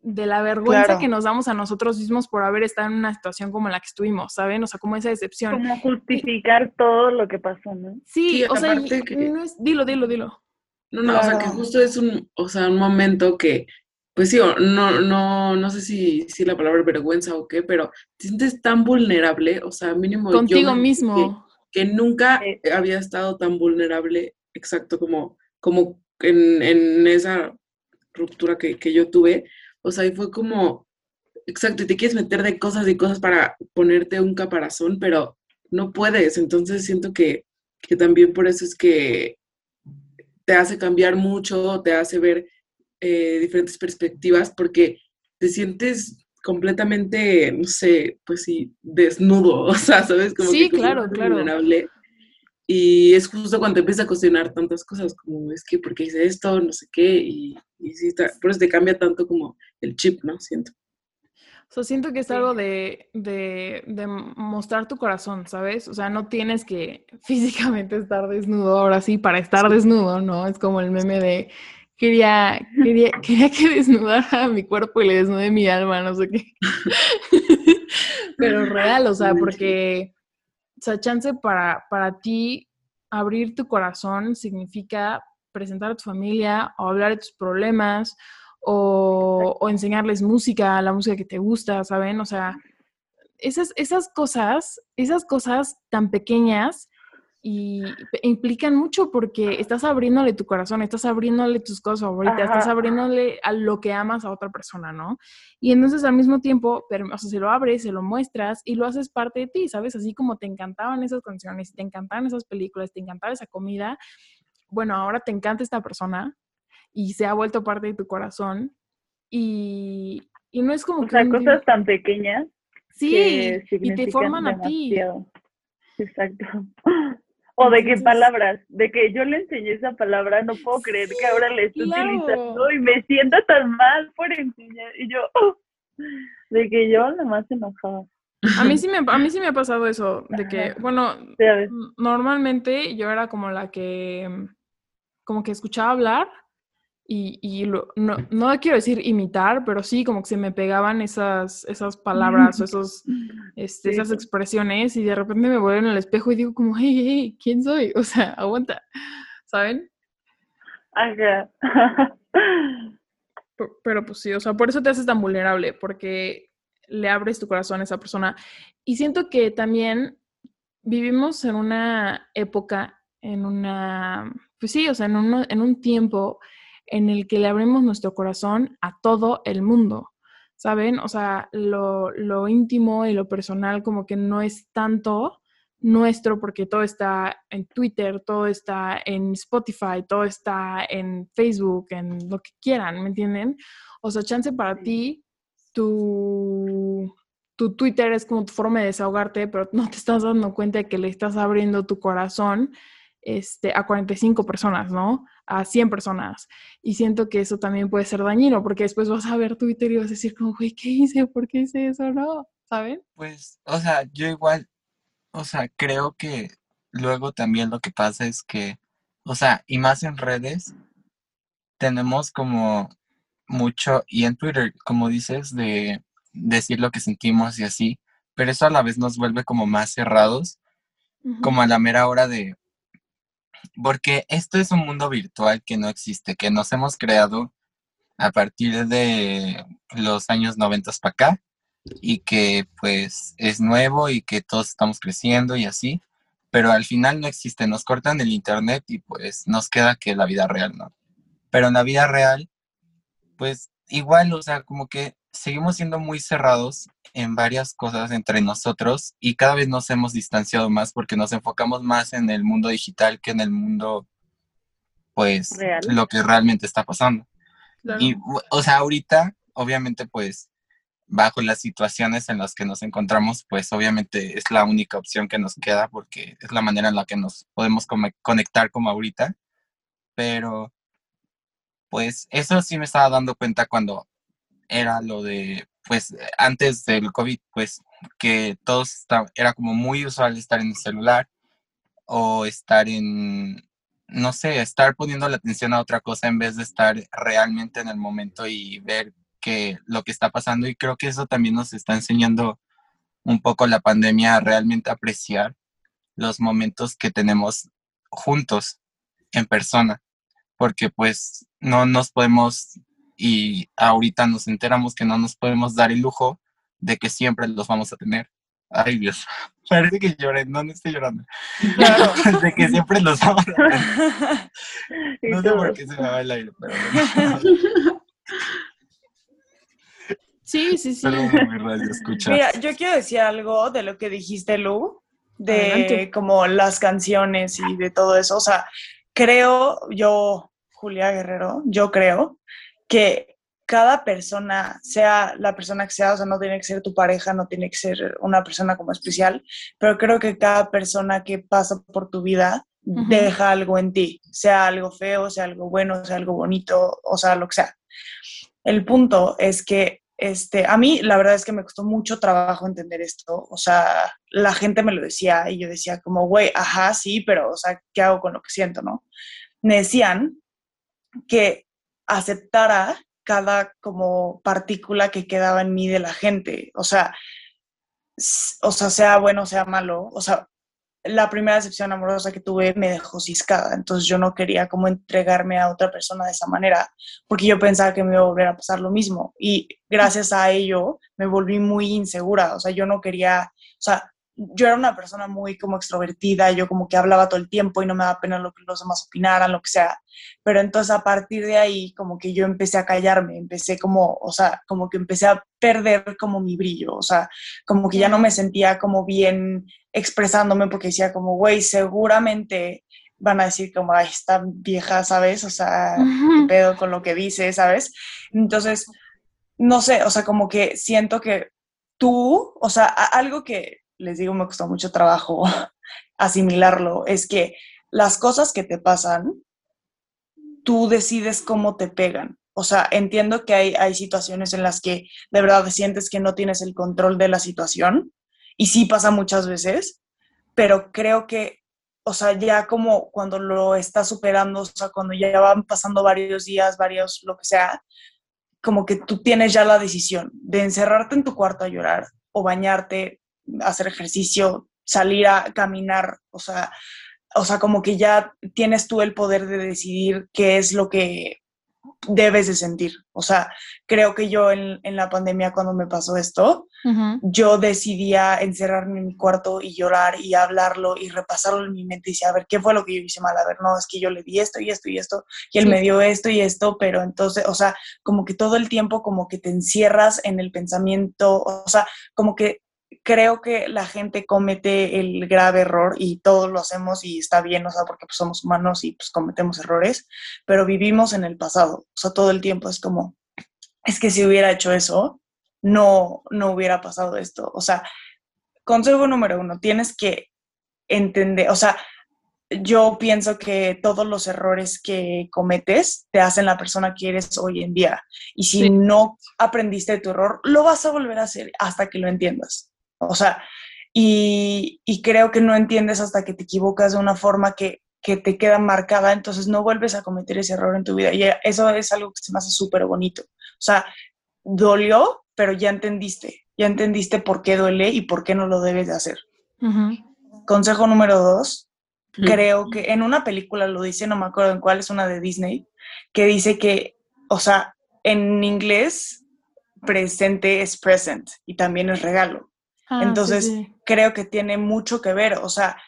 la vergüenza que nos damos a nosotros mismos por haber estado en una situación como la que estuvimos, ¿saben? O sea, como esa decepción. Como justificar todo lo que pasó, ¿no? Sí, o sea, dilo, dilo, dilo. No, no, o sea, que justo es un, o sea, un momento que, pues sí, no, no, no sé si, si la palabra vergüenza o qué, pero te sientes tan vulnerable, o sea, mínimo Contigo mismo. Que, nunca había estado tan vulnerable, exacto, como, como en, esa ruptura que, yo tuve, o sea, y fue como, exacto, y te quieres meter de cosas y cosas para ponerte un caparazón, pero no puedes, entonces siento que, también por eso es que te hace cambiar mucho, te hace ver eh, diferentes perspectivas, porque te sientes completamente, no sé, pues sí, desnudo, o sea, ¿sabes? Como sí, claro, claro. Vulnerable. Y es justo cuando empieza a cuestionar tantas cosas, como es que, ¿por qué hice esto? No sé qué. Y, y sí, está, por eso te cambia tanto como el chip, ¿no? Siento. O sea, siento que es algo de, de, de, mostrar tu corazón, ¿sabes? O sea, no tienes que físicamente estar desnudo ahora sí para estar desnudo, ¿no? Es como el meme de quería, quería, quería que desnudara mi cuerpo y le desnude mi alma, no sé qué. Pero real, o sea, porque o sea, chance para, para ti abrir tu corazón significa presentar a tu familia o hablar de tus problemas o, o, enseñarles música, la música que te gusta, ¿saben? O sea, esas, esas cosas, esas cosas tan pequeñas y implican mucho porque estás abriéndole tu corazón, estás abriéndole tus cosas favoritas, estás abriéndole a lo que amas a otra persona, ¿no? Y entonces al mismo tiempo, pero, o sea, se lo abres, se lo muestras y lo haces parte de ti, ¿sabes? Así como te encantaban esas canciones, te encantaban esas películas, te encantaba esa comida, bueno, ahora te encanta esta persona y se ha vuelto parte de tu corazón y, y no es como o Sea, cosas tan pequeñas. Sí, y te forman a ti. Exacto. O de qué palabras, de que yo le enseñé esa palabra, no puedo creer que ahora esté Claro. utilizando y me siento tan mal por enseñar. Y yo, oh, de que yo la más enojada. A mí sí me, a mí sí me ha pasado eso, de que, bueno, normalmente yo era como la que, como que escuchaba hablar y, y lo- no, no quiero decir imitar, pero sí como que se me pegaban esas, esas palabras o esos, este, esas expresiones y de repente me en el espejo y digo como, hey, hey, ¿quién soy? O sea, aguanta, ¿saben? Ajá. Pero pues sí, o sea, por eso te haces tan vulnerable, porque le abres tu corazón a esa persona. Y siento que también vivimos en una época, en una, pues sí, o sea, en, uno- en un tiempo en el que le abrimos nuestro corazón a todo el mundo, ¿saben? O sea, lo, lo íntimo y lo personal como que no es tanto nuestro porque todo está en Twitter, todo está en Spotify, todo está en Facebook, en lo que quieran, ¿me entienden? O sea, chance para ti, tu, tu Twitter es como tu forma de desahogarte, pero no te estás dando cuenta de que le estás abriendo tu corazón este, a 45 personas, ¿no? A 100 personas. Y siento que eso también puede ser dañino, porque después vas a ver Twitter y vas a decir como, güey, ¿qué hice? ¿Por qué hice eso? ¿No? ¿Saben? Pues, o sea, yo igual, o sea, creo que luego también lo que pasa es que, o sea, y más en redes, tenemos como mucho, y en Twitter, como dices, de decir lo que sentimos y así, pero eso a la vez nos vuelve como más cerrados, como a la mera hora de, porque esto es un mundo virtual que no existe, que nos hemos creado a partir de los años 90 para acá y que pues es nuevo y que todos estamos creciendo y así, pero al final no existe, nos cortan el internet y pues nos queda que la vida real, ¿no? Pero en la vida real, pues igual, o sea, como que seguimos siendo muy cerrados en varias cosas entre nosotros y cada vez nos hemos distanciado más porque nos enfocamos más en el mundo digital que en el mundo, pues, Real. lo que realmente está pasando. Claro. Y, o sea, ahorita, obviamente, pues, bajo las situaciones en las que nos encontramos, pues, obviamente es la única opción que nos queda porque es la manera en la que nos podemos conectar como ahorita. Pero, pues, eso sí me estaba dando cuenta cuando era lo de, pues, antes del COVID, pues, que todos era como muy usual estar en el celular o estar en, no sé, estar poniendo la atención a otra cosa en vez de estar realmente en el momento y ver que lo que está pasando. Y creo que eso también nos está enseñando un poco la pandemia a realmente apreciar los momentos que tenemos juntos en persona, porque pues no nos podemos, y ahorita nos enteramos que no nos podemos dar el lujo de que siempre los vamos a tener. Ay Dios, parece que lloré, no, no estoy llorando. Claro. de que siempre los vamos a tener. No sé por qué se me va el aire, pero bueno. Sí, sí, sí. Perdón, mi radio escucha. Mira, yo quiero decir algo de lo que dijiste, Lu, de Adelante. como las canciones y de todo eso. O sea, creo, yo, Julia Guerrero, yo creo que cada persona, sea la persona que sea, o sea, no tiene que ser tu pareja, no tiene que ser una persona como especial, pero creo que cada persona que pasa por tu vida Ujú. deja algo en ti, sea algo feo, sea algo bueno, sea algo bonito, o sea, lo que sea. El punto es que este, a mí la verdad es que me costó mucho trabajo entender esto, o sea, la gente me lo decía y yo decía como, güey, ajá, sí, pero, o sea, ¿qué hago con lo que siento, no? Me decían que aceptara cada como partícula que quedaba en mí de la gente, o sea, o sea, sea bueno, sea malo, o sea, la primera decepción amorosa que tuve me dejó ciscada, entonces yo no quería como entregarme a otra persona de esa manera, porque yo pensaba que me iba a volver a pasar lo mismo. Y gracias a ello me volví muy insegura, o sea, yo no quería, o sea, yo era una persona muy como extrovertida, yo como que hablaba todo el tiempo y no me daba pena lo que los demás opinaran, lo que sea, pero entonces a partir de ahí como que yo empecé a callarme, empecé como, o sea, como que empecé a perder como mi brillo, o sea, como que ya no me sentía como bien expresándome porque decía como, güey, seguramente van a decir como, ay, está vieja, ¿sabes? O sea, ¿qué pedo con lo que dice, ¿sabes? Entonces, no sé, o sea, como que siento que tú, o sea, algo que les digo me costó mucho trabajo asimilarlo es que las cosas que te pasan, tú decides cómo te pegan. O sea, entiendo que hay, hay situaciones en las que de verdad sientes que no tienes el control de la situación y sí pasa muchas veces, pero creo que, o sea, ya como cuando lo estás superando, o sea, cuando ya van pasando varios días, varios, lo que sea, como que tú tienes ya la decisión de encerrarte en tu cuarto a llorar o bañarte, hacer ejercicio, salir a caminar, o sea, o sea, como que ya tienes tú el poder de decidir qué es lo que debes de sentir. O sea, creo que yo en, la pandemia cuando me pasó esto, yo decidía encerrarme en mi cuarto y llorar y hablarlo y repasarlo en mi mente y decir, a ver, ¿qué fue lo que yo hice mal? A ver, no, es que yo le di esto y esto y esto y él me dio esto y esto, pero entonces, o sea, como que todo el tiempo como que te encierras en el pensamiento, o sea, como que creo que la gente comete el grave error y todos lo hacemos y está bien, o sea, porque pues, somos humanos y pues cometemos errores, pero vivimos en el pasado, o sea, todo el tiempo es como, es que si hubiera hecho eso, no, no hubiera pasado esto. O sea, consejo número uno, tienes que entender, o sea, yo pienso que todos los errores que cometes te hacen la persona que eres hoy en día. Y si no aprendiste de tu error, lo vas a volver a hacer hasta que lo entiendas. O sea, y, creo que no entiendes hasta que te equivocas de una forma que, te queda marcada, entonces no vuelves a cometer ese error en tu vida. Y eso es algo que se me hace súper bonito. O sea, dolió, pero ya entendiste, ya entendiste por qué duele y por qué no lo debes de hacer. Consejo número dos, creo que en una película lo dice, no me acuerdo en cuál, es una de Disney, que dice que, o sea, en inglés presente es present y también es regalo. Ah, Entonces, creo que tiene mucho que ver, o sea,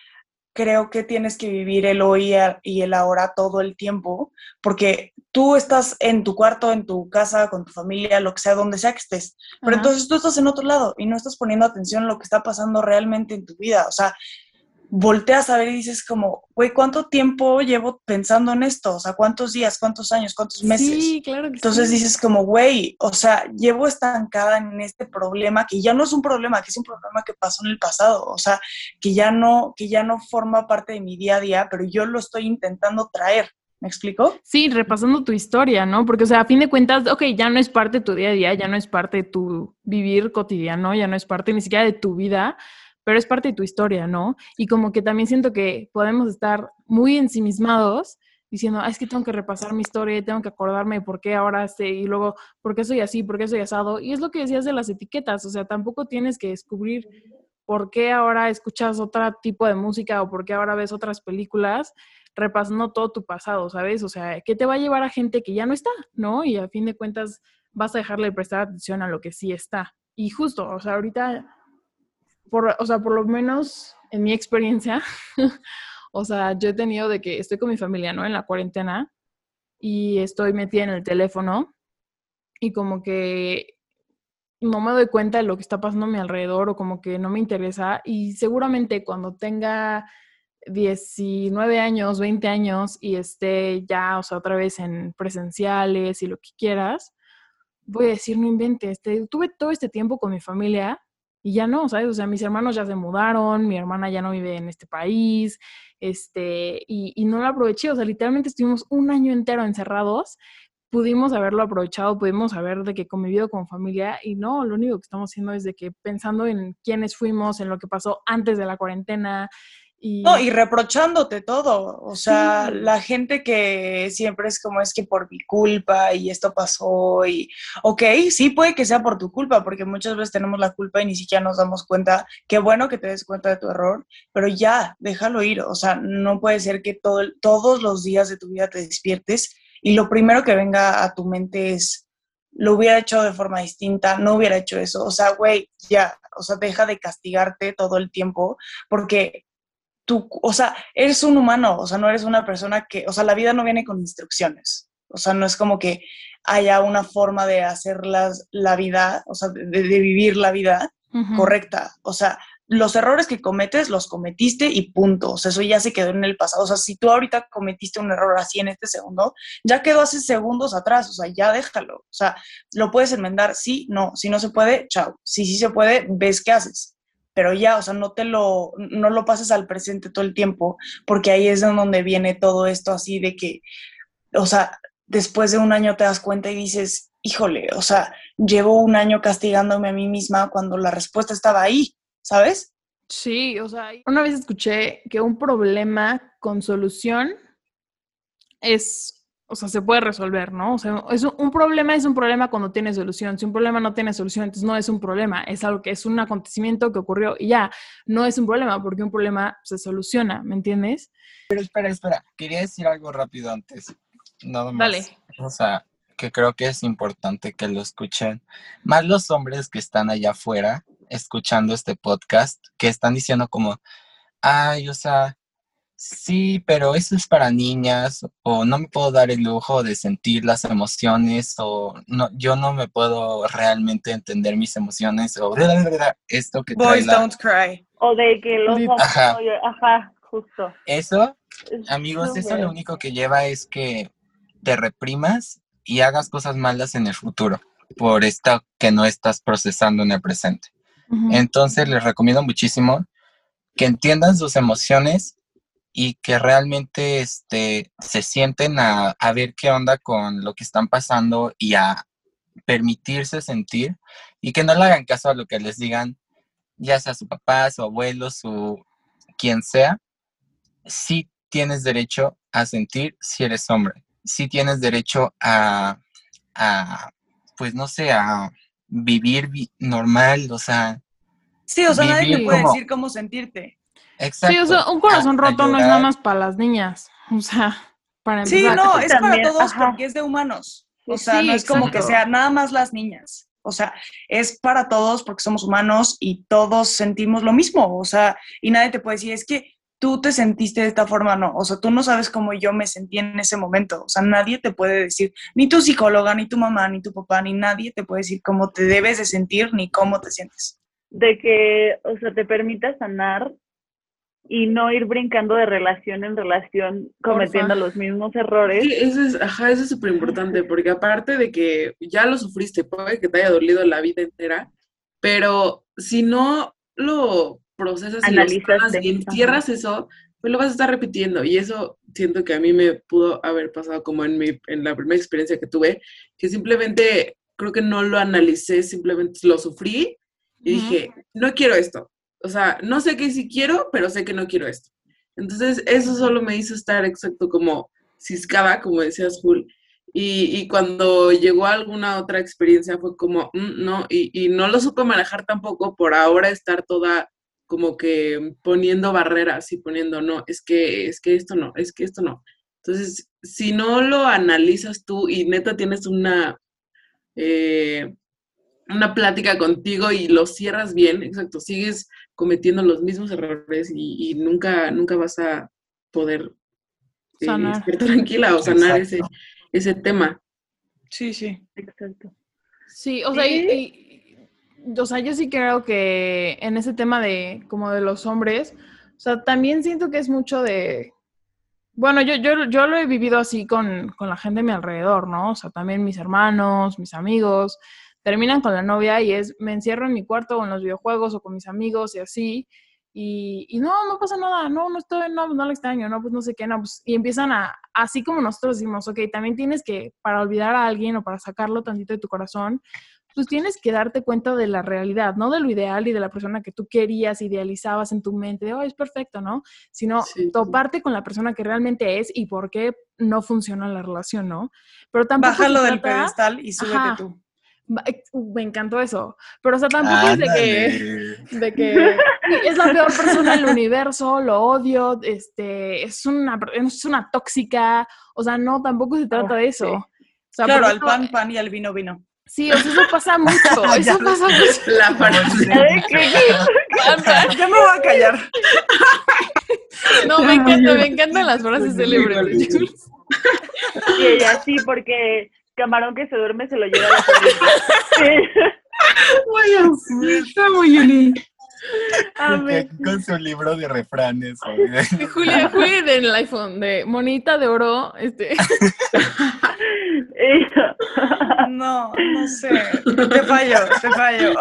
creo que tienes que vivir el hoy y el ahora todo el tiempo, porque tú estás en tu cuarto, en tu casa, con tu familia, lo que sea, donde sea que estés, pero entonces tú estás en otro lado y no estás poniendo atención a lo que está pasando realmente en tu vida, o sea, volteas a ver y dices como, güey, ¿cuánto tiempo llevo pensando en esto? O sea, ¿cuántos días, cuántos años, cuántos meses? Sí, claro que Entonces dices como, güey, o sea, llevo estancada en este problema que ya no es un problema, que es un problema que pasó en el pasado, o sea, que ya no, que ya no forma parte de mi día a día, pero yo lo estoy intentando traer. ¿Me explico? Sí, repasando tu historia, ¿no? Porque, o sea, a fin de cuentas, ok, ya no es parte de tu día a día, ya no es parte de tu vivir cotidiano, ya no es parte ni siquiera de tu vida, pero es parte de tu historia, ¿no? Y como que también siento que podemos estar muy ensimismados diciendo, ah, es que tengo que repasar mi historia, tengo que acordarme por qué ahora sé, y luego, por qué soy así, por qué soy asado. Y es lo que decías de las etiquetas, o sea, tampoco tienes que descubrir por qué ahora escuchas otro tipo de música o por qué ahora ves otras películas repasando todo tu pasado, ¿sabes? O sea, ¿qué te va a llevar a gente que ya no está, ¿no? Y a fin de cuentas vas a dejarle de prestar atención a lo que sí está. Y justo, o sea, ahorita por, o sea, por lo menos en mi experiencia, o sea, yo he tenido de que estoy con mi familia, ¿no? En la cuarentena y estoy metida en el teléfono y como que no me doy cuenta de lo que está pasando a mi alrededor o como que no me interesa y seguramente cuando tenga 19 años, 20 años y esté ya, o sea, otra vez en presenciales y lo que quieras, voy a decir, no inventes, tuve todo este tiempo con mi familia y ya no, ¿sabes? O sea, mis hermanos ya se mudaron, mi hermana ya no vive en este país, este, y, y no lo aproveché, o sea, literalmente estuvimos un año entero encerrados, pudimos haberlo aprovechado, pudimos haber de que convivido con familia y no, lo único que estamos haciendo es de que pensando en quiénes fuimos, en lo que pasó antes de la cuarentena, no, y reprochándote todo. O sea, la gente que siempre es como es que por mi culpa y esto pasó y, ok, sí puede que sea por tu culpa, porque muchas veces tenemos la culpa y ni siquiera nos damos cuenta. Qué bueno que te des cuenta de tu error, pero ya, déjalo ir. O sea, no puede ser que todo, todos los días de tu vida te despiertes y lo primero que venga a tu mente es, lo hubiera hecho de forma distinta, no hubiera hecho eso. O sea, güey, ya, o sea, deja de castigarte todo el tiempo, porque tú, o sea, eres un humano, o sea, no eres una persona que, o sea, la vida no viene con instrucciones, o sea, no es como que haya una forma de hacer la vida, o sea, de, vivir la vida correcta, o sea, los errores que cometes los cometiste y punto, o sea, eso ya se quedó en el pasado, o sea, si tú ahorita cometiste un error así en este segundo, ya quedó hace segundos atrás, o sea, ya déjalo, o sea, lo puedes enmendar, sí, no, si no se puede, chao, si sí se puede, ves qué haces pero ya, o sea, no te lo, no lo pases al presente todo el tiempo, porque ahí es donde viene todo esto así de que, o sea, después de un año te das cuenta y dices, híjole, o sea, llevo un año castigándome a mí misma cuando la respuesta estaba ahí, ¿sabes? Sí, o sea, una vez escuché que un problema con solución es o sea, se puede resolver, ¿no? O sea, es un, problema es un problema cuando tiene solución. Si un problema no tiene solución, entonces no es un problema, es algo que es un acontecimiento que ocurrió y ya, no es un problema porque un problema se soluciona, ¿me entiendes? Pero espera, espera, quería decir algo rápido antes. Nada más. Dale. O sea, que creo que es importante que lo escuchen. Más los hombres que están allá afuera escuchando este podcast, que están diciendo como, ay, o sea, sí, pero eso es para niñas, o no me puedo dar el lujo de sentir las emociones, o no, yo no me puedo realmente entender mis emociones, o esto que Boys don't cry. O de que los ajá. ajá, justo. Eso, amigos, eso lo único que lleva es que te reprimas y hagas cosas malas en el futuro por esto que no estás procesando en el presente. Entonces les recomiendo muchísimo que entiendan sus emociones y que realmente este, se sienten a, ver qué onda con lo que están pasando y a permitirse sentir y que no le hagan caso a lo que les digan, ya sea su papá, su abuelo, su quien sea, sí tienes derecho a sentir si eres hombre, sí tienes derecho a, pues no sé, a vivir normal, o sea... Sí, o sea, nadie te puede decir cómo sentirte. Sí, o sea, un corazón roto no es nada más para las niñas. O sea, para empezar. Sí, no, es para todos porque es de humanos. O sea, no es como que sea nada más las niñas. O sea, es para todos porque somos humanos y todos sentimos lo mismo. O sea, y nadie te puede decir, es que tú te sentiste de esta forma, no. O sea, tú no sabes cómo yo me sentí en ese momento. O sea, nadie te puede decir, ni tu psicóloga, ni tu mamá, ni tu papá, ni nadie te puede decir cómo te debes de sentir ni cómo te sientes. De que, o sea, te permita sanar y no ir brincando de relación en relación cometiendo los mismos errores. Sí, eso es, ajá, eso es súper importante, porque aparte de que ya lo sufriste, puede que te haya dolido la vida entera, pero si no lo procesas y, lo y entierras eso, pues lo vas a estar repitiendo. Y eso siento que a mí me pudo haber pasado como en, mi, en la primera experiencia que tuve, que simplemente creo que no lo analicé, simplemente lo sufrí y dije, no quiero esto, o sea, no sé qué sí quiero, pero sé que no quiero esto. Entonces, eso solo me hizo estar exacto como ciscaba, como decías, Jul. Y, y, cuando llegó alguna otra experiencia fue como, mm, no, y, y, no lo supe manejar tampoco por ahora estar toda como que poniendo barreras y poniendo, no, es que, es que esto no, es que esto no. Entonces, si no lo analizas tú y neta tienes una, eh, una plática contigo y lo cierras bien, exacto, sigues cometiendo los mismos errores y, nunca, nunca vas a poder eh, estar tranquila o sanar ese, ese tema. Sí, sí. Exacto. Sí, o sea, o sea, yo sí creo que en ese tema de como de los hombres, o sea, también siento que es mucho de, bueno, yo, yo, yo lo he vivido así con, con la gente a mi alrededor, ¿no? O sea, también mis hermanos, mis amigos, terminan con la novia y es, me encierro en mi cuarto o en los videojuegos o con mis amigos y así, y, y no, no pasa nada, no, no estoy, no, no lo extraño, no, pues no sé qué, no, pues, y empiezan a, así como nosotros decimos, ok, también tienes que, para olvidar a alguien o para sacarlo tantito de tu corazón, pues tienes que darte cuenta de la realidad, no de lo ideal y de la persona que tú querías, idealizabas en tu mente, de, oh, es perfecto, ¿no? Sino toparte con la persona que realmente es y por qué no funciona la relación, ¿no? Pero tampoco Bájalo del pedestal y súbete tú. Me encantó eso. Pero, o sea, tampoco es de que, de que es la peor persona del universo, lo odio, este, es una, es una tóxica. O sea, no, tampoco se trata de eso. claro, al pan, pan y al vino, vino. Sí, o sea, eso pasa mucho. eso pasa mucho. La frase. Ya me voy a callar. No, me encanta, me encantan las frases célebres de Jules. Y ella sí, porque camarón que se duerme se lo lleva a la Muy está muy unido. Con su libro de refranes. Julia, fue del iPhone de monita de oro. Este. no, no sé. Te fallo, te fallo.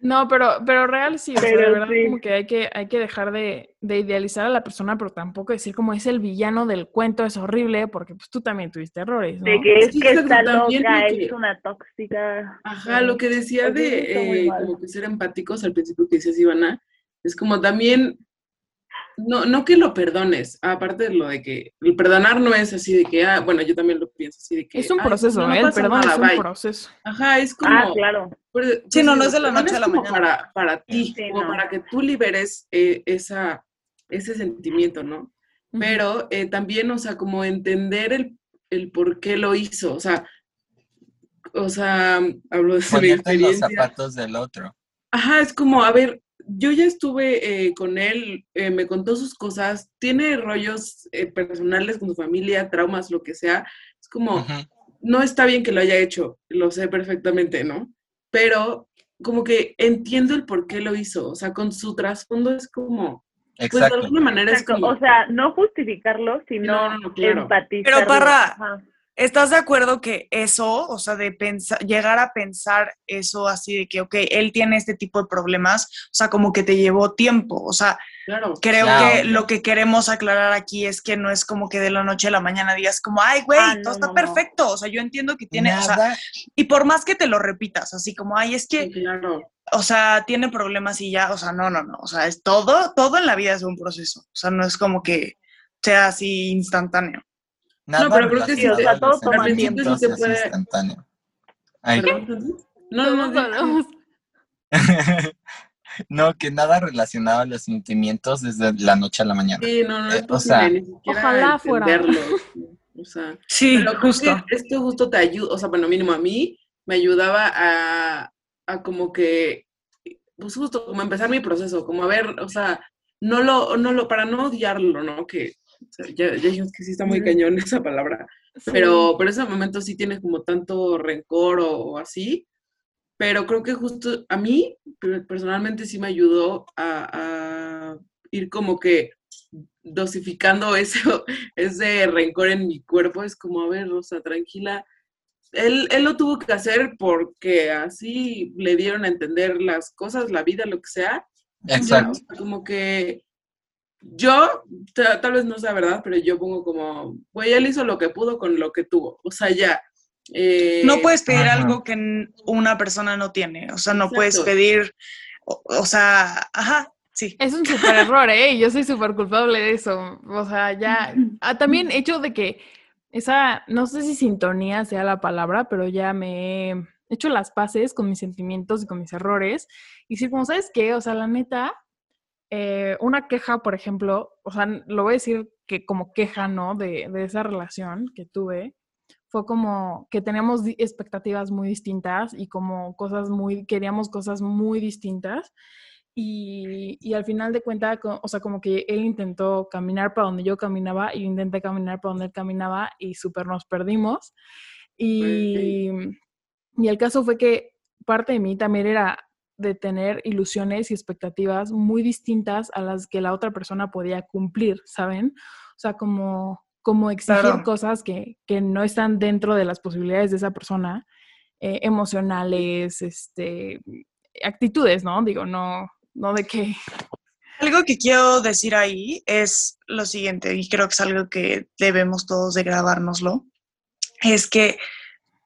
No, pero, pero real sí, o sea, de verdad sí. como que hay que, hay que dejar de, de idealizar a la persona, pero tampoco decir como es el villano del cuento, es horrible, porque pues tú también tuviste errores, ¿no? De que es Sí, que está loca, que- es una tóxica. Ajá, lo que decía de eh, como que ser empáticos al principio que decías, Ivana, es como también, no, no que lo perdones, aparte de lo de que el perdonar no es así de que, ah, bueno, yo también lo pienso así de que... Es un "Ay, proceso, no, no ¿eh? El perdón nada, es un bye". proceso. Ajá, es como... Ah, claro. Pues, Sí, no, pues, no es de la noche a la mañana. Para, para ti, Sí, como no. para que tú liberes eh, esa, ese sentimiento, ¿no? Pero eh, también, o sea, como entender el, el por qué lo hizo, o sea, o sea, hablo de mi Ponerte los experiencia. zapatos del otro. Ajá, es como, a ver, yo ya estuve eh, con él, eh, me contó sus cosas, tiene rollos eh, personales con su familia, traumas, lo que sea. Es como, no está bien que lo haya hecho, lo sé perfectamente, ¿no? Pero como que entiendo el por qué lo hizo, o sea, con su trasfondo es como, pues de alguna manera es como, O sea, no justificarlo, sino No, no, no, claro. empatizar. Pero, Parra, ¿Estás de acuerdo que eso, o sea, de pensar, llegar a pensar eso así de que, ok, él tiene este tipo de problemas, o sea, como que te llevó tiempo, o sea, claro, creo Claro. que lo que queremos aclarar aquí es que no es como que de la noche a la mañana digas como, ay, güey, Ah, no, todo está no, no. perfecto, o sea, yo entiendo que tiene, o sea, y por más que te lo repitas, así como, ay, es que, sí, claro. o sea, tiene problemas y ya, o sea, no, no, no, o sea, es todo, todo en la vida es un proceso, o sea, no es como que sea así instantáneo. Nada pero creo que sí, o sea, todo toma sentimientos tiempo. sí se es puede- instantáneo. Ay. No, no, no, no, que nada relacionado a los sentimientos desde la noche a la mañana. sí, no, no Eh, o sea, ojalá fuera. O sea, Sí, Pero que esto justo te ayuda, o sea, bueno, mínimo a mí me ayudaba a, a como que, pues justo como empezar mi proceso, como a ver, o sea, no lo, no lo, para no odiarlo, ¿no? Que ya, ya dijimos que sí está muy cañón esa palabra, pero, pero ese momento sí tiene como tanto rencor o, o así, pero creo que justo a mí per- personalmente sí me ayudó a, a ir como que dosificando ese, ese rencor en mi cuerpo, es como, a ver, Rosa, tranquila. Él, él lo tuvo que hacer porque así le dieron a entender las cosas, la vida, lo que sea. Exacto. O sea, Como que yo, ta- tal vez no sea verdad, pero yo pongo como, güey, él hizo lo que pudo con lo que tuvo. O sea, ya. eh, No puedes pedir Ajá. algo que una persona no tiene, o sea, no puedes pedir, o, o sea, ajá, sí. Es un súper error, ¿eh? Y Yo soy súper culpable de eso. O sea, ya. Ah, también hecho de que esa, no sé si sintonía sea la palabra, pero ya me he hecho las paces con mis sentimientos y con mis errores. Y sí, como sabes qué, o sea, la neta, eh, una queja, por ejemplo, o sea, lo voy a decir que como queja, ¿no? De, de esa relación que tuve, fue como que teníamos expectativas muy distintas y como cosas muy, queríamos cosas muy distintas. Y, y al final de cuentas, o sea, como que él intentó caminar para donde yo caminaba y yo intenté caminar para donde él caminaba y súper nos perdimos. Y, y el caso fue que parte de mí también era de tener ilusiones y expectativas muy distintas a las que la otra persona podía cumplir, ¿saben? O sea, como, como exigir Claro. cosas que, que no están dentro de las posibilidades de esa persona, eh, emocionales, este, actitudes, ¿no? Digo, no, no de que... Algo que quiero decir ahí es lo siguiente, y creo que es algo que debemos todos de grabárnoslo, es que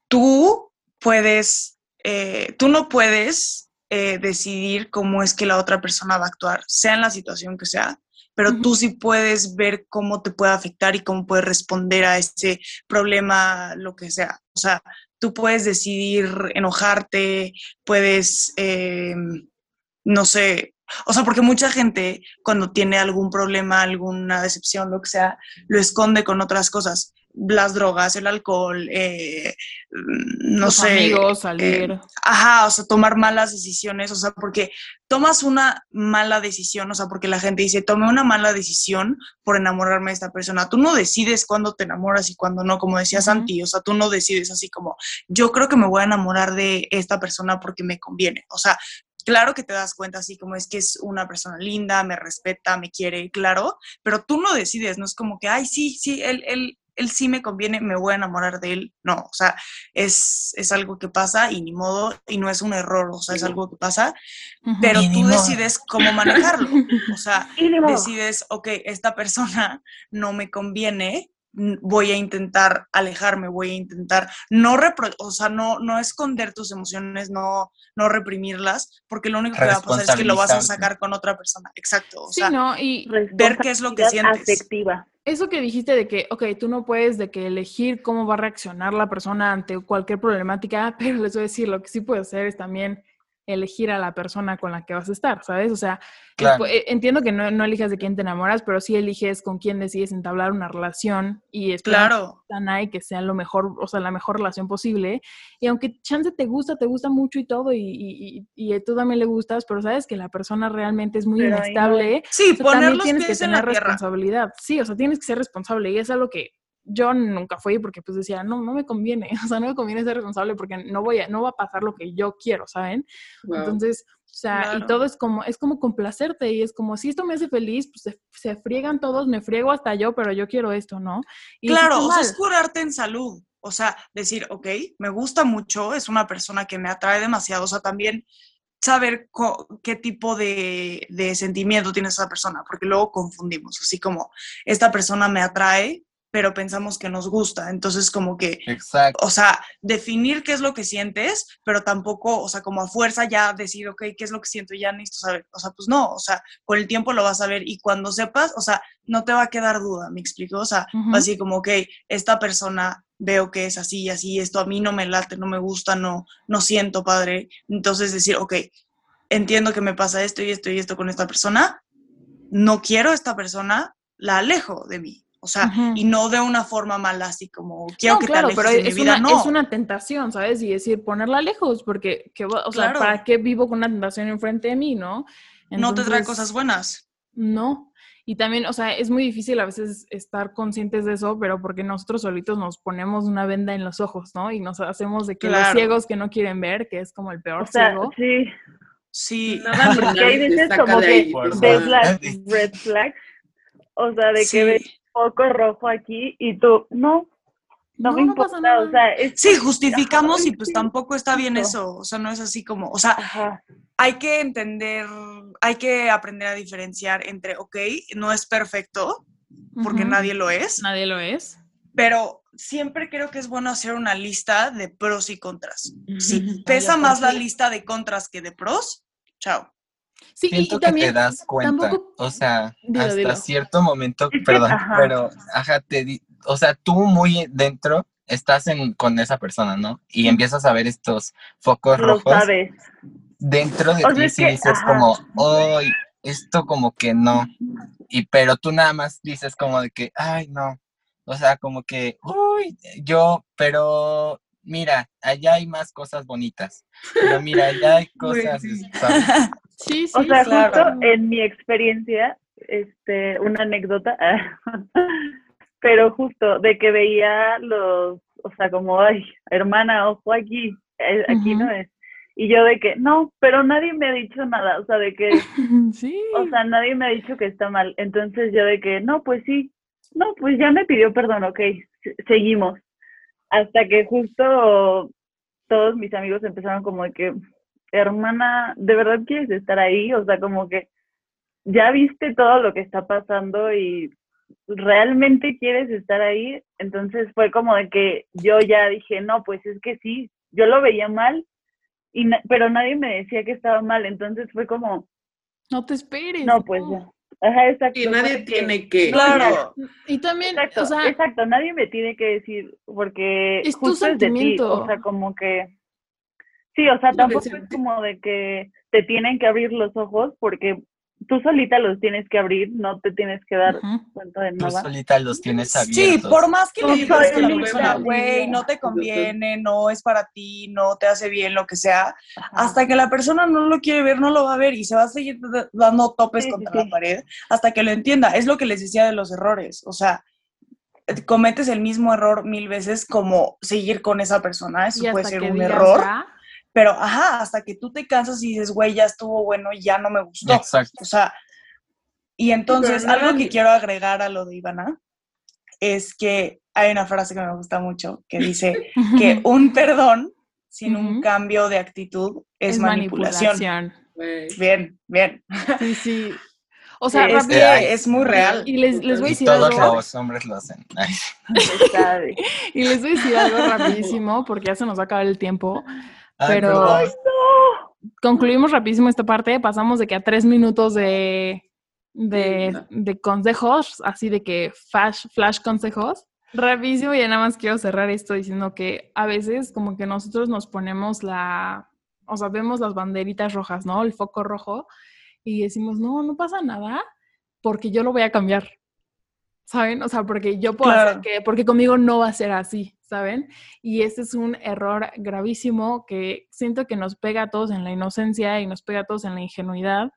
tú puedes, eh, tú no puedes eh, decidir cómo es que la otra persona va a actuar, sea en la situación que sea, pero tú sí puedes ver cómo te puede afectar y cómo puedes responder a ese problema, lo que sea. O sea, tú puedes decidir enojarte, puedes, eh, no sé, o sea, porque mucha gente cuando tiene algún problema, alguna decepción, lo que sea, lo esconde con otras cosas. Las drogas, el alcohol, eh, mm, no los sé. amigos, eh, salir. Ajá, o sea, tomar malas decisiones, o sea, porque tomas una mala decisión, o sea, porque la gente dice, tomé una mala decisión por enamorarme de esta persona. Tú no decides cuándo te enamoras y cuándo no, como decía. Santi, o sea, tú no decides así como, yo creo que me voy a enamorar de esta persona porque me conviene. O sea, claro que te das cuenta así como es que es una persona linda, me respeta, me quiere, claro, pero tú no decides, no es como que, ay, sí, sí, él, él, él sí me conviene, me voy a enamorar de él. No, o sea, es, es algo que pasa y ni modo, y no es un error, o sea, es algo que pasa, pero tú decides cómo manejarlo. O sea, decides, ok, esta persona no me conviene, voy a intentar alejarme, voy a intentar no repro- o sea, no, no esconder tus emociones, no, no reprimirlas, porque lo único que va a pasar es que lo vas a sacar con otra persona. Exacto. O Sí, sea, ¿no? Y ver qué es lo que sientes. Afectiva. Eso que dijiste de que, ok, tú no puedes de que elegir cómo va a reaccionar la persona ante cualquier problemática, pero les voy a decir, lo que sí puedes hacer es también elegir a la persona con la que vas a estar, ¿sabes? O sea, Claro. eh, entiendo que no, no elijas de quién te enamoras, pero sí eliges con quién decides entablar una relación y esperar claro. sana y que sea lo mejor, o sea, la mejor relación posible. Y aunque chance te gusta, te gusta mucho y todo, y, y, y, y tú también le gustas, pero sabes que la persona realmente es muy Pero ahí no inestable. Sí, o sea, poner también los tienes que pies en la tener tierra. responsabilidad. Sí, o sea, tienes que ser responsable. Y es algo que yo nunca fui porque pues decía, no, no me conviene. O sea, no me conviene ser responsable porque no voy a, no va a pasar lo que yo quiero, ¿saben? Wow. Entonces, o sea, y todo es como, es como complacerte y es como, si esto me hace feliz, pues se, se friegan todos, me friego hasta yo, pero yo quiero esto, ¿no? Y Claro, o sea, es curarte en salud. O sea, decir, ok, me gusta mucho, es una persona que me atrae demasiado. O sea, también saber qué tipo de, de sentimiento tiene esa persona, porque luego confundimos, así como, esta persona me atrae, pero pensamos que nos gusta. Entonces, como que Exacto. o sea, definir qué es lo que sientes, pero tampoco, o sea, como a fuerza ya decir, ok, qué es lo que siento, ya necesito saber. O sea, pues no, o sea, con el tiempo lo vas a ver y cuando sepas, o sea, no te va a quedar duda, ¿me explico? O sea, Ujú. así como, ok, esta persona veo que es así y así, esto a mí no me late, no me gusta, no, no siento padre. Entonces decir, ok, entiendo que me pasa esto y esto y esto con esta persona, no quiero a esta persona, la alejo de mí. O sea, y no de una forma mala, así como quiero no, que claro, te pero de es mi vida, una, no. es una tentación, ¿sabes? Y decir, ponerla lejos, porque, que, o sea. ¿para qué vivo con una tentación enfrente de mí, no? no te trae cosas buenas. No. Y también, o sea, es muy difícil a veces estar conscientes de eso, pero porque nosotros solitos nos ponemos una venda en los ojos, ¿no? Y nos hacemos de que los ciegos que no quieren ver, que es como el peor O sea, ciego. sí. Sí, Nada Porque hay veces como de que ves las red flags. O sea, de sí. que ves foco rojo aquí y tú, no, no, me importa. pasa nada. O sea, es Sí, justificamos Ajá, y pues sí, tampoco está bien eso. O sea, no es así como, o sea, Ajá. hay que entender, hay que aprender a diferenciar entre, ok, no es perfecto, porque nadie lo es, Nadie lo es. pero siempre creo que es bueno hacer una lista de pros y contras. Si pesa más la lista de contras que de pros, chao. Sí, y, Siento y que también te das cuenta, tampoco- o sea, Dilo, hasta dilo. cierto momento, perdón, ajá. pero, ajá, te di- o sea, tú muy dentro estás en, con esa persona, ¿no? Y empiezas a ver estos focos Lo rojos sabes. dentro de O ti que, dices ajá. como, hoy esto como que no, y pero tú nada más dices como de que, ay, no, o sea, como que, uy, yo, pero mira, allá hay más cosas bonitas, pero mira, allá hay cosas, sí. Sí, sí. O sea, claro. justo en mi experiencia, este, una anécdota, pero justo de que veía los, o sea, como, ay, hermana, ojo aquí, eh, aquí no es. Y yo de que, no, pero nadie me ha dicho nada, o sea, de que, sí. o sea, nadie me ha dicho que está mal. Entonces yo de que, no, pues sí, no, pues ya me pidió perdón, ok, se- seguimos. Hasta que justo todos mis amigos empezaron como de que, hermana, ¿de verdad quieres estar ahí? O sea, como que ya viste todo lo que está pasando y realmente quieres estar ahí. Entonces fue como de que yo ya dije, no, pues es que sí, yo lo veía mal, y na- pero nadie me decía que estaba mal. Entonces fue como, no te esperes. no, pues ya. Ajá, exacto. Y nadie tiene que. Claro. Y también, Exacto, o sea, exacto, nadie me tiene que decir, porque Es tu justo es de ti, sentimiento. o sea, como que, sí, o sea, tampoco es como de que te tienen que abrir los ojos, porque tú solita los tienes que abrir, no te tienes que dar cuenta de Tú nada. solita los tienes abiertos. Sí, por más que Tú le digas a la persona, güey, no te conviene, no es para ti, no te hace bien, lo que sea, Ajá. hasta que la persona no lo quiere ver, no lo va a ver y se va a seguir dando topes Sí, contra sí. la pared hasta que lo entienda. Es lo que les decía de los errores. O sea, cometes el mismo error mil veces como seguir con esa persona. Eso puede ser un error, "Ya". Pero ajá, hasta que tú te cansas y dices, güey, ya estuvo bueno, ya no me gustó. Exacto. O sea, y entonces Pero algo que quiero agregar a lo de Ivana es que hay una frase que me gusta mucho que dice que un perdón sin un cambio de actitud es, manipulación. Güey. Bien, bien. Sí, sí. O sea, es, rápido. que es muy real. Y les, les voy a Y decir todos algo. los hombres lo hacen. Y les voy a decir algo rapidísimo porque ya se nos va a acabar el tiempo. Ay, Pero-. Concluimos rapidísimo esta parte. Pasamos de que a tres minutos de, de, Sí, no. de consejos, así de que flash, flash consejos. Rapidísimo, y nada más quiero cerrar esto diciendo que a veces como que nosotros nos ponemos la, o sea, vemos las banderitas rojas, ¿no? El foco rojo y decimos, no, no pasa nada porque yo lo voy a cambiar. ¿Saben? O sea, porque yo puedo hacer Claro. que, porque conmigo no va a ser así, ¿saben? Y ese es un error gravísimo que siento que nos pega a todos en la inocencia y nos pega a todos en la ingenuidad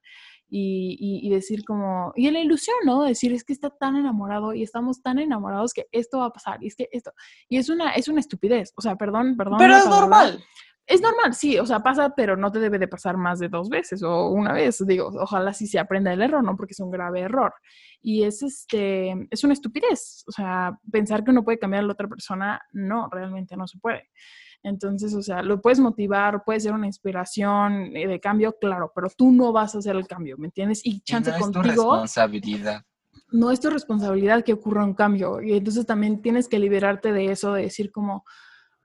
y, y- y decir como, y en la ilusión, ¿no? Decir, es que está tan enamorado y estamos tan enamorados que esto va a pasar y es que esto, y es una, es una estupidez, o sea, perdón, perdón. Pero es palabra. normal. Es normal, sí, o sea, pasa, pero no te debe de pasar más de dos veces o una vez, digo, ojalá sí se aprenda el error, ¿no? Porque es un grave error. Y es este, es una estupidez, o sea, pensar que uno puede cambiar a la otra persona, no, realmente no se puede. Entonces, o sea, lo puedes motivar, puede ser una inspiración eh, de cambio, claro, pero tú no vas a hacer el cambio, ¿me entiendes? Y Y chance no es tu contigo responsabilidad. no es tu responsabilidad que ocurra un cambio. Y entonces también tienes que liberarte de eso, de decir como,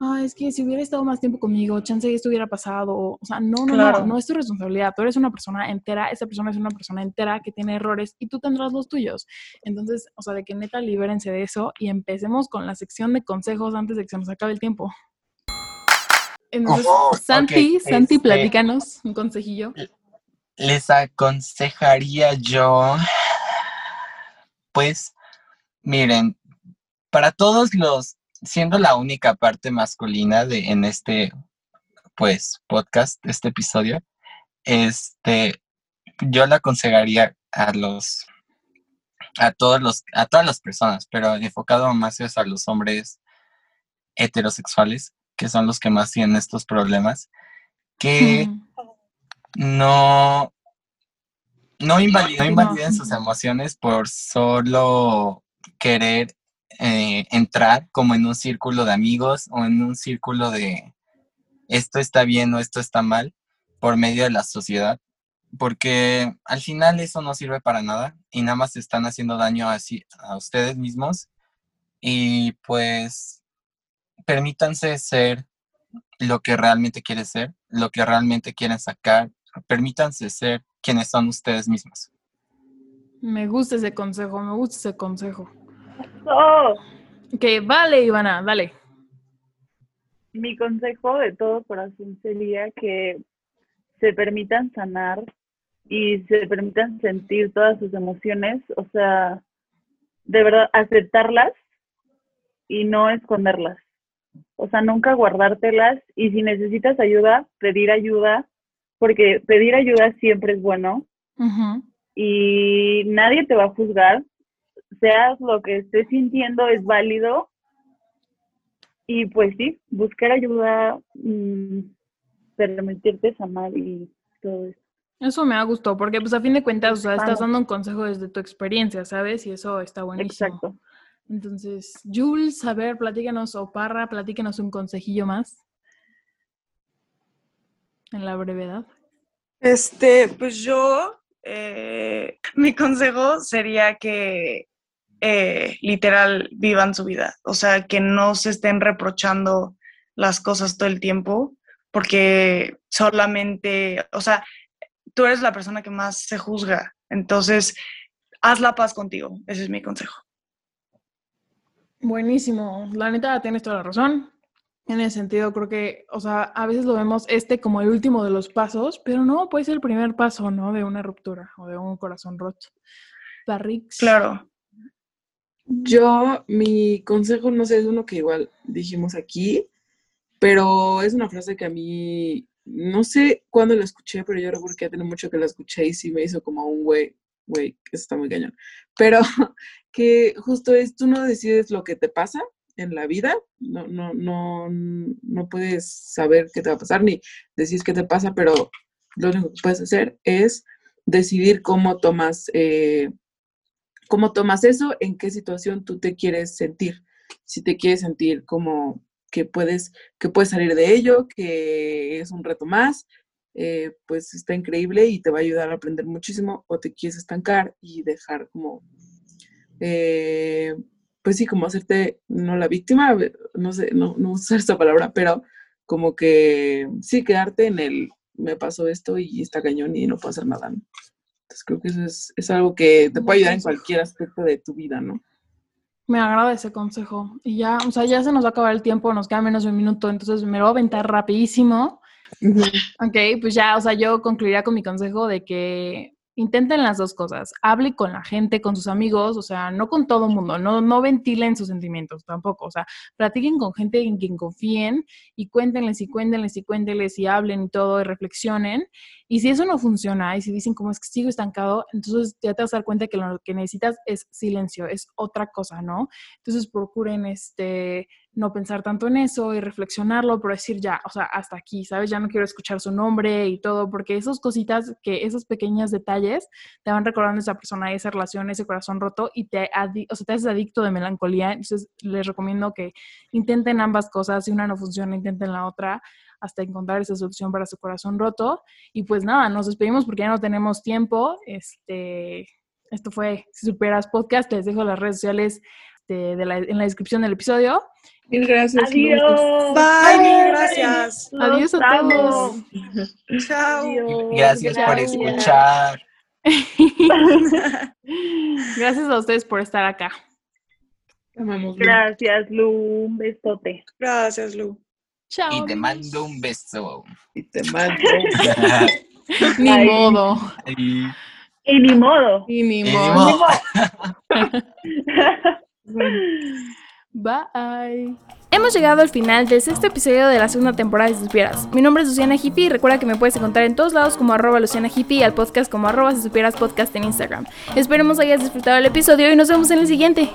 ah, es que si hubiera estado más tiempo conmigo, chance esto hubiera pasado. O sea, no, no, Claro. no, no es tu responsabilidad. Tú eres una persona entera, esa persona es una persona entera que tiene errores y tú tendrás los tuyos. Entonces, o sea, de que neta libérense de eso y empecemos con la sección de consejos antes de que se nos acabe el tiempo. Entonces, Oh, Santi, Santi, este- platícanos un consejillo. Les aconsejaría yo, pues, miren, para todos los, siendo la única parte masculina de, en este, pues, podcast, este episodio, este, yo le aconsejaría a los, a todos los, a todas las personas, pero enfocado más es a los hombres heterosexuales, que son los que más tienen estos problemas, que no, no, invali- no No. invaliden sus emociones por solo querer eh, entrar como en un círculo de amigos o en un círculo de esto está bien o esto está mal por medio de la sociedad, porque al final eso no sirve para nada y nada más están haciendo daño así a ustedes mismos y pues permítanse ser lo que realmente quieren ser, lo que realmente quieren sacar, permítanse ser quienes son ustedes mismos. Me gusta ese consejo, me gusta ese consejo. Oh, Ok, vale, Ivana, dale. mi consejo de todo corazón sería que se permitan sanar y se permitan sentir todas sus emociones, o sea, de verdad, aceptarlas y no esconderlas. O sea, nunca guardártelas y si necesitas ayuda, pedir ayuda, porque pedir ayuda siempre es bueno y nadie te va a juzgar, seas lo que estés sintiendo es válido y pues sí, buscar ayuda, mm, permitirte sanar y todo eso. Eso me ha gustado, porque pues a fin de cuentas, o sea, estás Vamos. dando un consejo desde tu experiencia, ¿sabes? Y eso está buenísimo. Exacto. Entonces, Jules, a ver, platícanos, o Parra, platícanos un consejillo más. En la brevedad. Este, pues yo, eh, mi consejo sería que eh, literal vivan su vida, o sea, que no se estén reprochando las cosas todo el tiempo, porque solamente, o sea, tú eres la persona que más se juzga, entonces haz la paz contigo, ese es mi consejo. Buenísimo. La neta, tienes toda la razón. En ese sentido, creo que, o sea, a veces lo vemos este como el último de los pasos, pero no, puede ser el primer paso, ¿no? De una ruptura o de un corazón roto. Parrix. Claro, Yo, mi consejo, no sé, es uno que igual dijimos aquí, pero es una frase que a mí, no sé cuándo la escuché, pero yo recuerdo que ya tiene mucho que la escuché y sí me hizo como un güey, güey, eso está muy cañón. Pero que justo es, tú no decides lo que te pasa en la vida, no, no, no, no puedes saber qué te va a pasar ni decir qué te pasa, pero lo único que puedes hacer es decidir cómo tomas, eh, cómo tomas eso, en qué situación tú te quieres sentir. si te quieres sentir como que puedes, que puedes salir de ello, que es un reto más, eh, pues está increíble y te va a ayudar a aprender muchísimo, o te quieres estancar y dejar como, eh, pues sí, como hacerte, no la víctima, no sé, no, no usar esta palabra, pero como que sí, quedarte en el, me pasó esto y está cañón y no puedo hacer nada. Entonces creo que eso es, es algo que te puede ayudar en cualquier aspecto de tu vida, ¿no? Me agrada ese consejo. Y ya, o sea, ya se nos va a acabar el tiempo, nos queda menos de un minuto, entonces me lo voy a aventar rapidísimo. Ok, pues ya, o sea, yo concluiría con mi consejo de que intenten las dos cosas. Hable con la gente, con sus amigos, o sea, no con todo el mundo, no, no ventilen sus sentimientos tampoco, o sea, platiquen con gente en quien confíen y cuéntenles y cuéntenles y cuéntenles y hablen y todo y reflexionen. Y si eso no funciona y si dicen como es que sigo estancado, entonces ya te vas a dar cuenta que lo que necesitas es silencio, es otra cosa, ¿no? Entonces procuren este no pensar tanto en eso y reflexionarlo, pero decir ya, o sea, hasta aquí, ¿sabes? Ya no quiero escuchar su nombre y todo, porque esas cositas, que esos pequeños detalles te van recordando esa persona, esa relación, ese corazón roto y te, o sea, te haces adicto de melancolía. Entonces, les recomiendo que intenten ambas cosas. Si una no funciona, intenten la otra hasta encontrar esa solución para su corazón roto. Y pues nada, nos despedimos porque ya no tenemos tiempo. Este, esto fue Si Superas Podcast. Les dejo las redes sociales de, de la, en la descripción del episodio. Mil gracias. Adiós. Bye, mil gracias. Los Adiós a todos. Chao. Adiós. Gracias por escuchar. Gracias a ustedes por estar acá. Te amamos. Lu. Gracias, Lu. Un besote. Gracias, Lu. Chao. Y te mando un beso. Y te mando. Ni Ay. modo. Y- Y ni modo. Y ni y ni modo. Bye. Hemos llegado al final del sexto episodio de la segunda temporada de Si Supieras. Mi nombre es Luciana Hippie y recuerda que me puedes encontrar en todos lados como arroba Luciana Hippie y al podcast como arroba Si Supieras Podcast en Instagram. Esperemos hayas disfrutado el episodio y nos vemos en el siguiente.